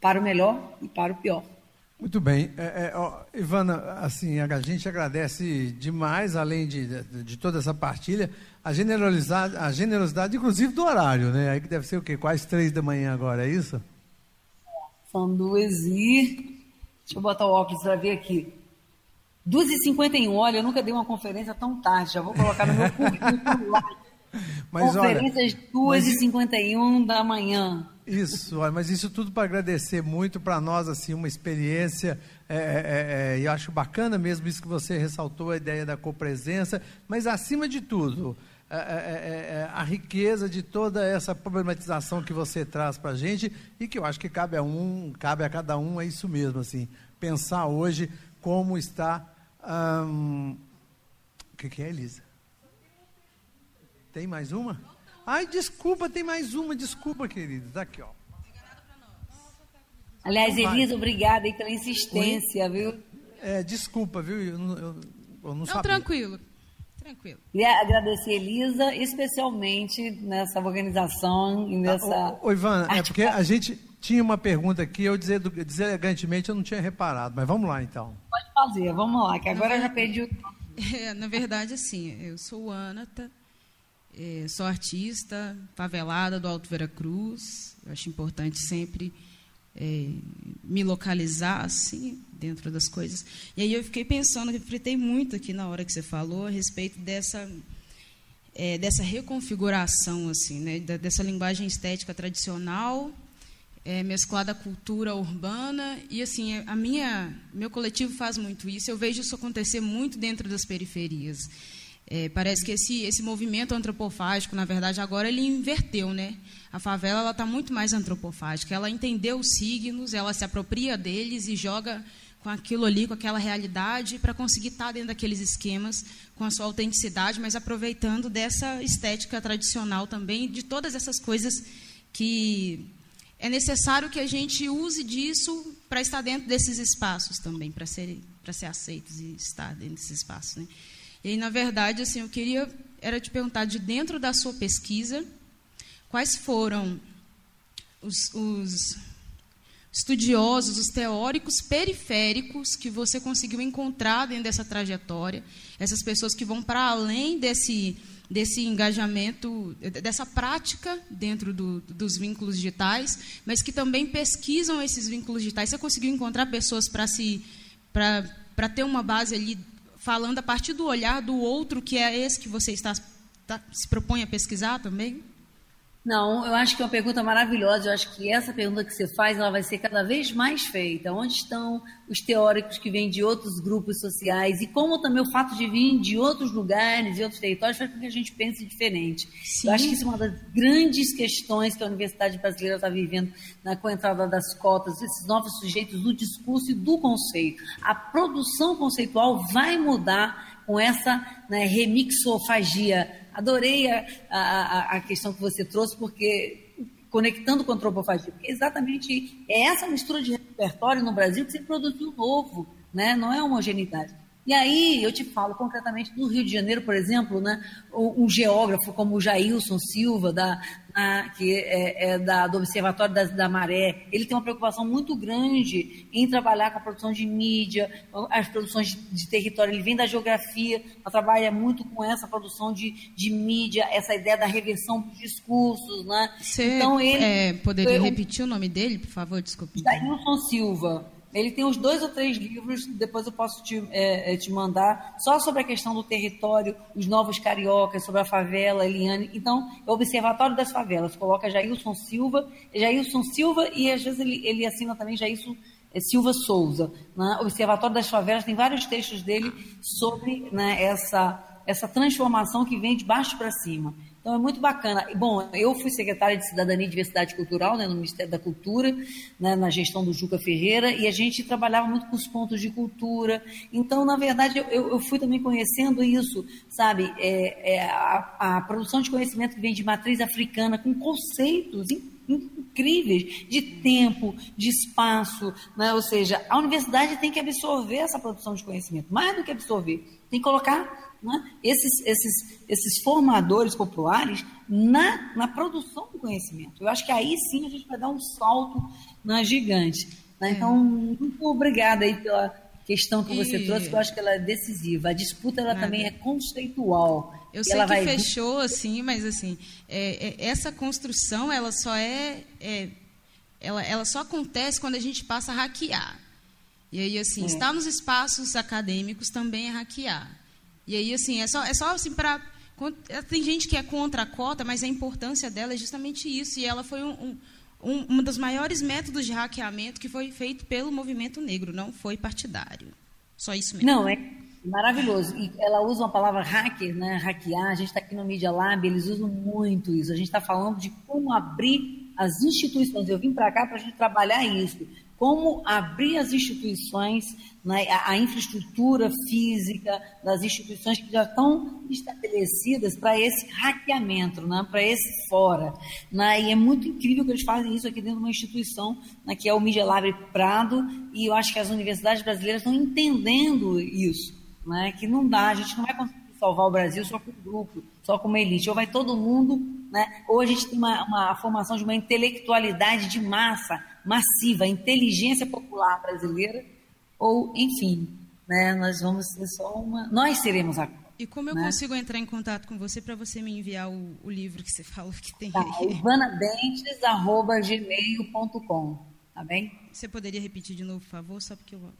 para o melhor e para o pior. Muito bem. É, é, ó, Ivana, assim, a gente agradece demais, além de, de, de, toda essa partilha, a generosidade, a generosidade, inclusive do horário, né? Aí que deve ser o quê? Quase três da manhã agora, é isso? São duas e... Deixa eu botar o óculos para ver aqui. 2h51, olha, eu nunca dei uma conferência tão tarde, já vou colocar no meu currículo lá. Mas, Conferências 2h51 da manhã. Isso, olha, mas isso tudo para agradecer muito para nós, assim, uma experiência, é, é, é, é, eu acho bacana mesmo isso que você ressaltou, a ideia da copresença, mas acima de tudo, é, é, a riqueza de toda essa problematização que você traz para a gente e que eu acho que cabe a um, cabe a cada um, é isso mesmo, assim, pensar hoje como está. Hum, o que, que é, Elisa? Tem mais uma? Ai, desculpa, tem mais uma, desculpa, querida. Está aqui, ó. Aliás, Elisa, obrigada aí pela insistência, Oi? viu? É, desculpa, viu? Eu, eu, eu não, não sabia. Tranquilo, tranquilo. Queria agradecer, Elisa, especialmente nessa organização e nessa. Ah, ô, ô, Ivana, é porque a gente tinha uma pergunta aqui, eu dizer, deselegantemente eu não tinha reparado, mas vamos lá então. Pode fazer, vamos lá, que agora eu já perdi o. É, na verdade, assim, eu sou Anata, é, sou artista, favelada do Alto Veracruz. Eu acho importante sempre é, me localizar assim dentro das coisas. E aí eu fiquei pensando, refletei muito aqui na hora que você falou a respeito dessa é, dessa reconfiguração assim, né, dessa linguagem estética tradicional é, mesclada à cultura urbana e assim a minha meu coletivo faz muito isso eu vejo isso acontecer muito dentro das periferias é, parece que esse esse movimento antropofágico na verdade agora ele inverteu né a favela ela está muito mais antropofágica ela entendeu os signos ela se apropria deles e joga com aquilo ali com aquela realidade para conseguir estar tá dentro daqueles esquemas com a sua autenticidade mas aproveitando dessa estética tradicional também de todas essas coisas que é necessário que a gente use disso para estar dentro desses espaços também, para ser, para ser aceitos e estar dentro desses espaços. Né? E na verdade, assim, eu queria era te perguntar, de dentro da sua pesquisa, quais foram os, os estudiosos, os teóricos periféricos que você conseguiu encontrar dentro dessa trajetória, essas pessoas que vão para além desse desse engajamento, dessa prática dentro do, dos vínculos digitais, mas que também pesquisam esses vínculos digitais. Você conseguiu encontrar pessoas para se para ter uma base ali falando a partir do olhar do outro, que é esse que você está, está se propõe a pesquisar também? Não, eu acho que é uma pergunta maravilhosa. Eu acho que essa pergunta que você faz ela vai ser cada vez mais feita. Onde estão os teóricos que vêm de outros grupos sociais? E como também o fato de vir de outros lugares e outros territórios faz com que a gente pense diferente. Sim. Eu acho que isso é uma das grandes questões que a Universidade Brasileira está vivendo na, com a entrada das cotas, esses novos sujeitos do discurso e do conceito. A produção conceitual vai mudar com essa né, remixofagia Adorei a, a, a questão que você trouxe, porque conectando com a antropofagia, porque exatamente é essa mistura de repertório no Brasil que se produziu novo, né? não é homogeneidade. E aí eu te falo concretamente do Rio de Janeiro, por exemplo, né, um geógrafo como o Jailson Silva, da, na, que é, é da, do Observatório da, da, Maré, ele tem uma preocupação muito grande em trabalhar com a produção de mídia, as produções de, de território. Ele vem da geografia, trabalha muito com essa produção de, de mídia, essa ideia da reversão dos discursos. Né? Você então, ele, é, poderia eu, repetir o nome dele, por favor? Desculpe. Jailson Silva. Ele tem uns dois ou três livros, depois eu posso te, é, é, te mandar, só sobre a questão do território, os novos cariocas, sobre a favela, Eliane. Então, é o Observatório das Favelas. Coloca Jailson Silva, Jailson Silva e às vezes ele, ele assina também Jailson é, Silva Souza. Né? Observatório das Favelas tem vários textos dele sobre né, essa essa transformação que vem de baixo para cima. Então é muito bacana. Bom, eu fui secretária de Cidadania e Diversidade Cultural né, no Ministério da Cultura, né, na gestão do Juca Ferreira, e a gente trabalhava muito com os pontos de cultura. Então, na verdade, eu, eu fui também conhecendo isso, sabe? É, é a, a, produção de conhecimento que vem de matriz africana, com conceitos incríveis de tempo, de espaço, né? ou seja, a universidade tem que absorver essa produção de conhecimento, mais do que absorver, tem que colocar né, esses, esses, esses formadores populares na, na produção do conhecimento. Eu acho que aí sim a gente vai dar um salto né, gigante. Né? É. Então, muito obrigada aí pela questão que você e... trouxe, que eu acho que ela é decisiva. A disputa ela também é conceitual. Eu sei que vai... fechou assim, mas assim, é, é, essa construção ela só é, é, ela, ela só acontece quando a gente passa a hackear. E aí, assim, é. estar nos espaços acadêmicos também é hackear. E aí, assim, é só, é só assim para. Tem gente que é contra a cota, mas a importância dela é justamente isso. E ela foi um, um, um dos maiores métodos de hackeamento que foi feito pelo movimento negro, não foi partidário. Só isso mesmo. Não, é maravilhoso. E ela usa uma palavra hacker, né? Hackear. A gente está aqui no Media Lab, eles usam muito isso. A gente está falando de como abrir as instituições. Eu vim para cá para a gente trabalhar isso como abrir as instituições, né, a, a, infraestrutura física das instituições que já estão estabelecidas para esse hackeamento, né, para esse fora. Né, e é muito incrível que eles fazem isso aqui dentro de uma instituição, né, que é o Media Lab Prado, e eu acho que as universidades brasileiras estão entendendo isso, né, que não dá, a gente não vai conseguir salvar o Brasil só com um grupo, só com uma elite, ou vai todo mundo, né, ou a gente tem uma, uma formação de uma intelectualidade de massa, massiva, a inteligência popular brasileira, ou, enfim, né, nós vamos ser só uma. Nós seremos a. E como eu né? consigo entrar em contato com você para você me enviar o, o, livro que você falou que tem tá, aí? ivanabentes.gmail.com, tá bem? Você poderia repetir de novo, por favor, só porque eu...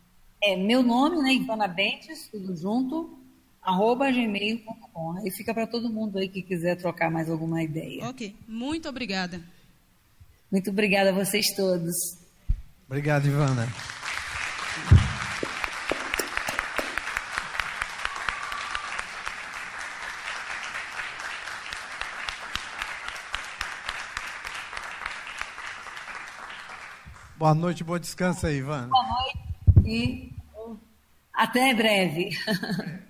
É meu nome, né, Ivana Bentes, tudo junto, arroba gmail.com. Aí fica para todo mundo aí que quiser trocar mais alguma ideia. Ok, muito obrigada. Muito obrigada a vocês todos. Obrigado, Ivana. Boa noite, bom descanso aí, Ivana. Boa noite e até breve.